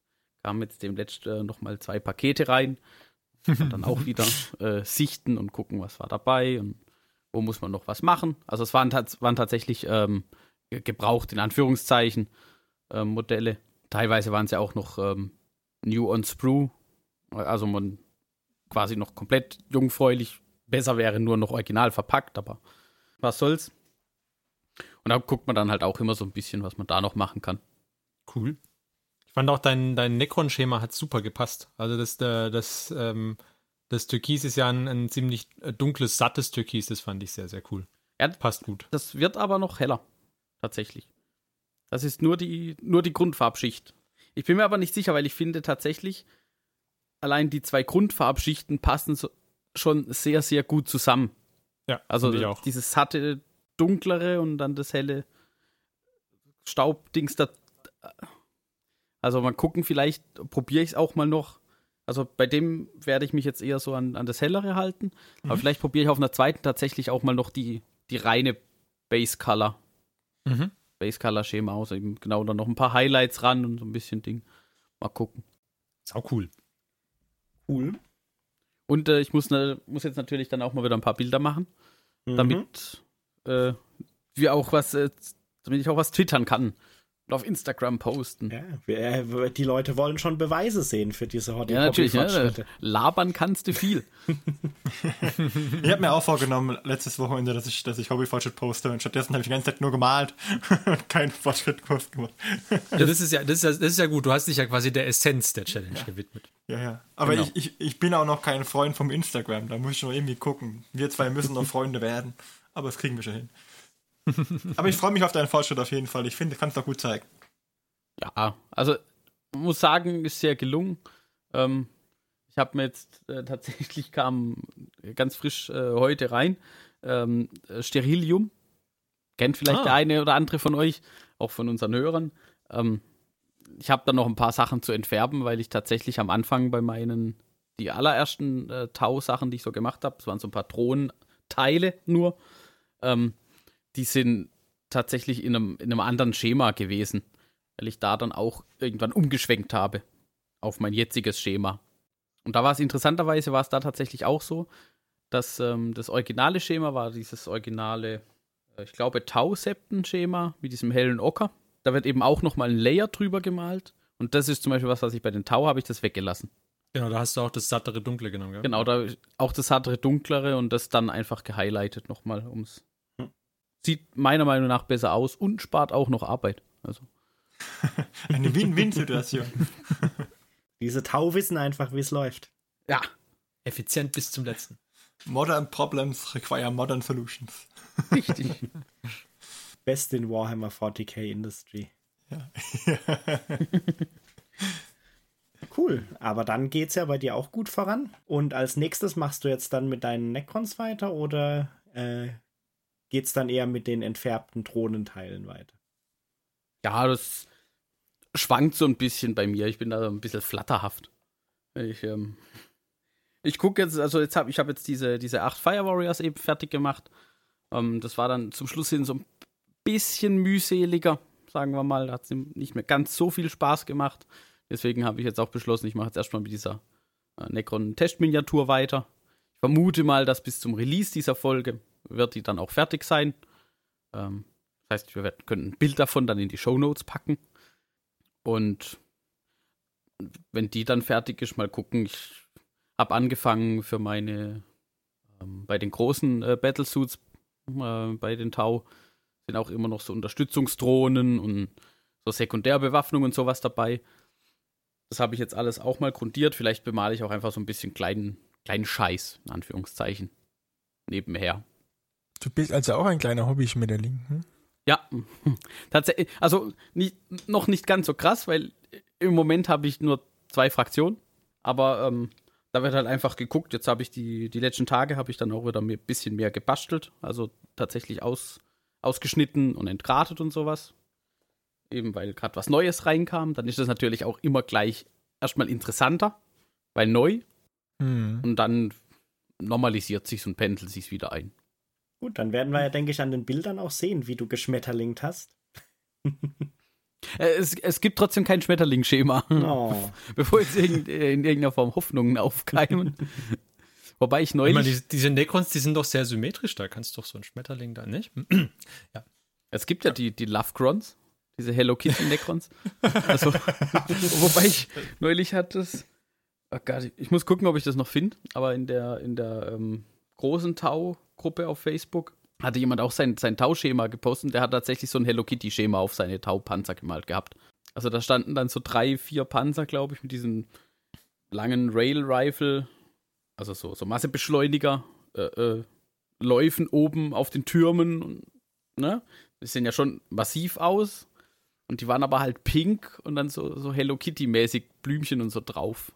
kamen jetzt dem letzten äh, nochmal zwei Pakete rein. Und dann auch wieder äh, sichten und gucken, was war dabei und wo muss man noch was machen. Also es waren, waren tatsächlich ähm, gebraucht, in Anführungszeichen, äh, Modelle. Teilweise waren es ja auch noch ähm, New on Sprue. Also man quasi noch komplett jungfräulich. Besser wäre nur noch original verpackt, aber was soll's. Und da guckt man dann halt auch immer so ein bisschen, was man da noch machen kann. Cool fand auch dein, dein Necron-Schema hat super gepasst. Also das, äh, das, ähm, das Türkis ist ja ein, ein, ziemlich äh, dunkles, sattes Türkis. Das fand ich sehr, sehr cool. Ja, Passt gut. Das wird aber noch heller. Tatsächlich. Das ist nur die, nur die Grundfarbschicht. Ich bin mir aber nicht sicher, weil ich finde tatsächlich, allein die zwei Grundfarbschichten passen so, schon sehr, sehr gut zusammen. Ja, also dieses satte, dunklere und dann das helle Staubdings da also mal gucken, vielleicht probiere ich es auch mal noch. Also bei dem werde ich mich jetzt eher so an, an das Hellere halten. Mhm. Aber vielleicht probiere ich auf einer zweiten tatsächlich auch mal noch die, die reine Base Color. Mhm. Base Color Schema aus. Eben genau dann noch ein paar Highlights ran und so ein bisschen Ding. Mal gucken. Sau cool. Cool. Und äh, ich muss, ne, muss jetzt natürlich dann auch mal wieder ein paar Bilder machen, Mhm. damit äh, wir auch was, äh, damit ich auch was twittern kann. Und auf Instagram posten. Ja, die Leute wollen schon Beweise sehen für diese Hobby Ja, natürlich. Hobbyfortschritte. Labern kannst du viel. Ich habe mir auch vorgenommen, letztes Wochenende, dass ich, dass ich Hobbyfortschritt poste und stattdessen habe ich die ganze Zeit nur gemalt und keinen Fortschrittkurs gemacht. Ja, das ist ja, das ist ja, das ist ja gut. Du hast dich ja quasi der Essenz der Challenge gewidmet. Ja, ja. Aber Genau. ich, ich, ich bin auch noch kein Freund vom Instagram. Da muss ich noch irgendwie gucken. Wir zwei müssen noch Freunde werden. Aber das kriegen wir schon hin. Aber ich freue mich auf deinen Fortschritt auf jeden Fall. Ich finde, du kannst doch gut zeigen. Ja, also muss sagen, ist sehr gelungen. Ähm, ich habe mir jetzt äh, tatsächlich kam ganz frisch äh, heute rein ähm, äh, Sterilium. Kennt vielleicht Ah. der eine oder andere von euch, auch von unseren Hörern. Ähm, ich habe da noch ein paar Sachen zu entfärben, weil ich tatsächlich am Anfang bei meinen, die allerersten äh, Tau-Sachen, die ich so gemacht habe, es waren so ein paar Drohnenteile nur, ähm, die sind tatsächlich in einem, in einem anderen Schema gewesen weil ich da dann auch irgendwann umgeschwenkt habe auf mein jetziges Schema. Und da war es interessanterweise, war es da tatsächlich auch so, dass ähm, das originale Schema war dieses originale, äh, ich glaube, Tau-Septen-Schema mit diesem hellen Ocker. Da wird eben auch nochmal ein Layer drüber gemalt. Und das ist zum Beispiel was, was ich bei den Tau habe ich das weggelassen. Genau, da hast du auch das sattere Dunkle genommen, gell? Genau, da auch das hattere dunklere und das dann einfach gehighlightet nochmal, ums. Sieht meiner Meinung nach besser aus und spart auch noch Arbeit. Also. Eine Win-Win-Situation. Diese Tau wissen einfach, wie es läuft. Ja, Effizient bis zum letzten. Modern Problems require modern solutions. richtig. Best in Warhammer 40k Industry. Ja. Cool, aber dann geht's ja bei dir auch gut voran. Und als nächstes machst du jetzt dann mit deinen Necrons weiter oder äh, geht's dann eher mit den entfärbten Drohnenteilen weiter? Ja, das schwankt so ein bisschen bei mir. Ich bin da so ein bisschen flatterhaft. Ich, ähm, ich gucke jetzt, also jetzt habe ich habe jetzt diese, diese acht Fire Warriors eben fertig gemacht. Ähm, das war dann zum Schluss hin so ein bisschen mühseliger, sagen wir mal. Da hat es nicht mehr ganz so viel Spaß gemacht. Deswegen habe ich jetzt auch beschlossen, ich mache jetzt erstmal mit dieser äh, Necron-Testminiatur weiter. Ich vermute mal, dass bis zum Release dieser Folge wird die dann auch fertig sein. Ähm, das heißt, wir werden, können ein Bild davon dann in die Shownotes packen. Und wenn die dann fertig ist, mal gucken. Ich habe angefangen für meine, ähm, bei den großen äh, Battlesuits, äh, bei den Tau, sind auch immer noch so Unterstützungsdrohnen und so Sekundärbewaffnung und sowas dabei. Das habe ich jetzt alles auch mal grundiert. Vielleicht bemale ich auch einfach so ein bisschen kleinen, kleinen Scheiß, in Anführungszeichen, nebenher. Du bist also auch ein kleiner Hobby-Schmetterling. Hm? Ja, tatsächlich. Also nicht, noch nicht ganz so krass, weil im Moment habe ich nur zwei Fraktionen. Aber ähm, da wird halt einfach geguckt. Jetzt habe ich die, die letzten Tage habe ich dann auch wieder ein bisschen mehr gebastelt. Also tatsächlich aus, ausgeschnitten und entgratet und sowas. Eben weil gerade was Neues reinkam. Dann ist das natürlich auch immer gleich erstmal interessanter, weil neu. Hm. Und dann normalisiert sich's und pendelt sich's wieder ein. Gut, dann werden wir ja, denke ich, an den Bildern auch sehen, wie du geschmetterlingt hast. Äh, Es, es gibt trotzdem kein Schmetterlingsschema. Oh. bevor jetzt äh, in irgendeiner Form Hoffnungen aufkeimen. Wobei ich Ich neulich, meine, die, diese Necrons, die sind doch sehr symmetrisch, da kannst du doch so ein Schmetterling da nicht. es gibt ja die, die Lovecrons, diese Hello Kitty Necrons. Also, wobei ich neulich hatte es, oh Gott, ich muss gucken, ob ich das noch finde, aber in der, in der ähm, großen Tau-Gruppe auf Facebook hatte jemand auch sein, sein Tau-Schema gepostet. Der hat tatsächlich so ein Hello Kitty-Schema auf seine Tau-Panzer gemalt gehabt. Also da standen dann so drei, vier Panzer, glaube ich, mit diesen langen Rail-Rifle, also so, so Massebeschleuniger, äh, äh, Läufen oben auf den Türmen. Und, ne? Die sehen ja schon massiv aus. Und die waren aber halt pink und dann so, so Hello Kitty-mäßig Blümchen und so drauf.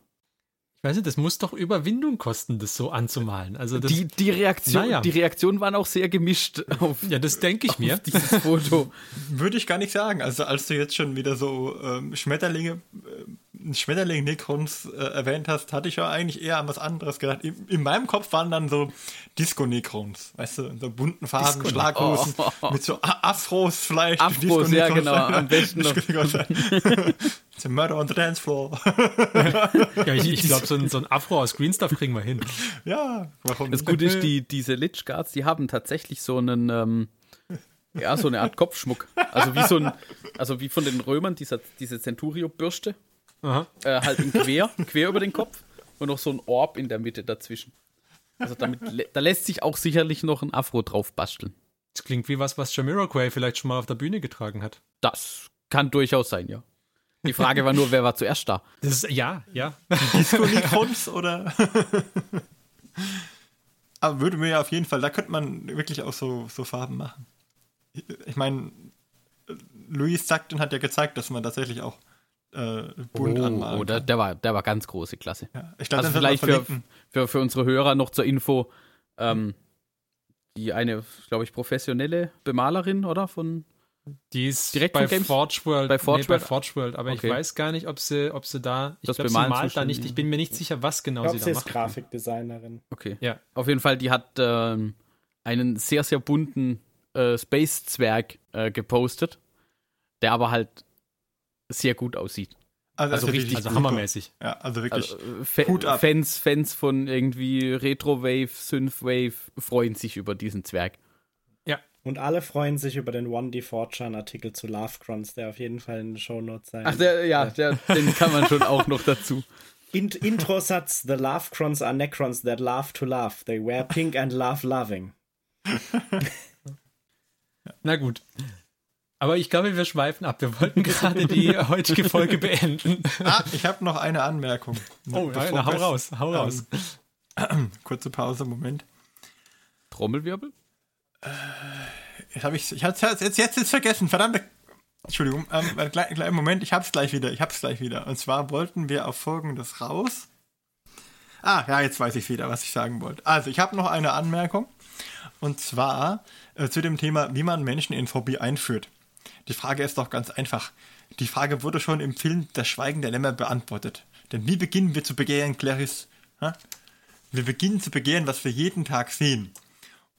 Ich weiß nicht, das muss doch Überwindung kosten, das so anzumalen. Also das, die, die, Reaktion, Naja. die Reaktionen waren auch sehr gemischt auf, ja, das denke ich mir. dieses Foto. Würde ich gar nicht sagen. Also als du jetzt schon wieder so ähm, Schmetterlinge äh, Schmetterling Necrons äh, erwähnt hast, hatte ich ja eigentlich eher an was anderes gedacht. In, in meinem Kopf waren dann so Disco Necrons, weißt du, in so bunten Farben, Schlaghosen, oh. mit so Afros vielleicht. Afros, ja genau, am besten noch. The Murder on the Dance Floor. ja, ich, ich glaube, so ein, so ein Afro aus Green Stuff kriegen wir hin. Ja, warum Das Gute ist, die, diese Lich Guards, die haben tatsächlich so einen, ähm, ja, so eine Art Kopfschmuck. Also wie so ein, also wie von den Römern, dieser, diese Centurio-Bürste. Äh, halt in quer, quer über den Kopf und noch so ein Orb in der Mitte dazwischen. Also damit, da lässt sich auch sicherlich noch ein Afro drauf basteln. Das klingt wie was, was Jamiroquai vielleicht schon mal auf der Bühne getragen hat. Das kann durchaus sein, ja. Die Frage war nur, wer war zuerst da? Das ist, ja, ja. Die Disco-Nicons oder? Aber würde mir ja auf jeden Fall, da könnte man wirklich auch so, so Farben machen. Ich meine, Luis Sackton hat ja gezeigt, dass man tatsächlich auch äh, bunt oh, anmalen Oh, der, der, war, der war ganz große Klasse. Ja, ich glaub, also vielleicht für, für, für unsere Hörer noch zur Info, ähm, die eine, glaube ich, professionelle Bemalerin, oder? Von die ist direkt bei Forge World, bei Forge, nee, World. Bei Forge World, aber okay. ich weiß gar nicht, ob sie, ob sie da, ich glaube, sie malt da nicht, ich bin mir nicht sicher, was genau ich glaub, sie, sie da macht. Sie ist Grafikdesignerin. Okay. Ja. Auf jeden Fall, die hat ähm, einen sehr, sehr bunten äh, Space-Zwerg äh, gepostet, der aber halt sehr gut aussieht. Also, also richtig, also hammermäßig. Ja, also wirklich. Also, Fans, Fans von irgendwie Retro-Wave, Synth-Wave freuen sich über diesen Zwerg. Und alle freuen sich über den One D Fortune Artikel zu Lovecrons, der auf jeden Fall in den Shownotes sein Ach, der, ja, der, den kann man schon auch noch dazu. Int Intro-Satz: The Lovecrons are Necrons that love to love. They wear pink and love loving. Na gut. Aber ich glaube, wir schweifen ab. Wir wollten gerade die heutige Folge beenden. Ah, ich habe noch eine Anmerkung. Oh, ja, na, hau raus, hau raus. Ähm, kurze Pause, Moment. Trommelwirbel? Äh, jetzt habe ich, ich hab's jetzt, jetzt, jetzt vergessen, verdammte. Entschuldigung, ähm, kleinen, kleinen Moment, ich hab's gleich wieder, ich hab's gleich wieder. Und zwar wollten wir auf folgendes raus. Ah, ja, jetzt weiß ich wieder, was ich sagen wollte. Also, ich habe noch eine Anmerkung. Und zwar äh, zu dem Thema, wie man Menschen in Phobie einführt. Die Frage ist doch ganz einfach. Die Frage wurde schon im Film Das Schweigen der Lämmer beantwortet. Denn wie beginnen wir zu begehren, Clarice? Ha? Wir beginnen zu begehren, was wir jeden Tag sehen.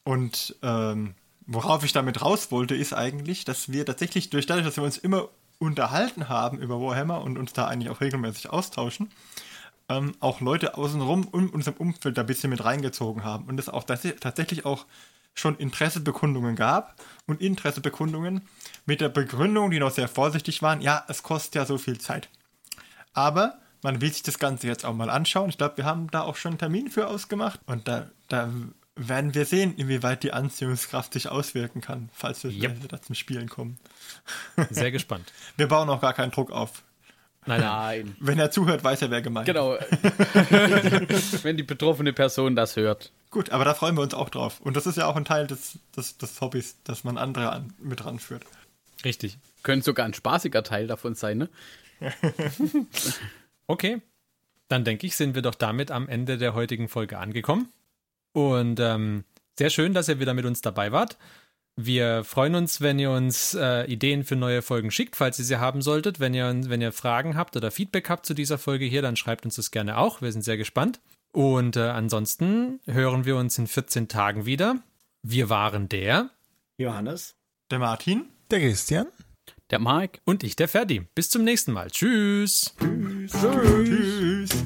Und ähm, worauf ich damit raus wollte, ist eigentlich, dass wir tatsächlich durch dadurch, dass wir uns immer unterhalten haben über Warhammer und uns da eigentlich auch regelmäßig austauschen, ähm, auch Leute außenrum in unserem Umfeld da ein bisschen mit reingezogen haben und es auch tatsächlich auch schon Interessebekundungen gab und Interessebekundungen mit der Begründung, die noch sehr vorsichtig waren, ja, es kostet ja so viel Zeit. Aber man will sich das Ganze jetzt auch mal anschauen. Ich glaube, wir haben da auch schon einen Termin für ausgemacht und da, da werden wir sehen, inwieweit die Anziehungskraft sich auswirken kann, falls wir yep. da zum Spielen kommen. Sehr gespannt. Wir bauen auch gar keinen Druck auf. Nein, nein. Wenn er zuhört, weiß er, wer gemeint ist. Genau. Wenn die betroffene Person das hört. Gut, aber da freuen wir uns auch drauf. Und das ist ja auch ein Teil des, des, des Hobbys, dass man andere an, mit ranführt. Richtig. Könnte sogar ein spaßiger Teil davon sein, ne? okay. Dann denke ich, sind wir doch damit am Ende der heutigen Folge angekommen. Und ähm, sehr schön, dass ihr wieder mit uns dabei wart. Wir freuen uns, wenn ihr uns äh, Ideen für neue Folgen schickt, falls ihr sie haben solltet. Wenn ihr, wenn ihr Fragen habt oder Feedback habt zu dieser Folge hier, dann schreibt uns das gerne auch. Wir sind sehr gespannt. Und äh, ansonsten hören wir uns in 14 Tagen wieder. Wir waren der Johannes, der Martin, der Christian, der Mike und ich, der Ferdi. Bis zum nächsten Mal. Tschüss. Tschüss. Tschüss. Tschüss.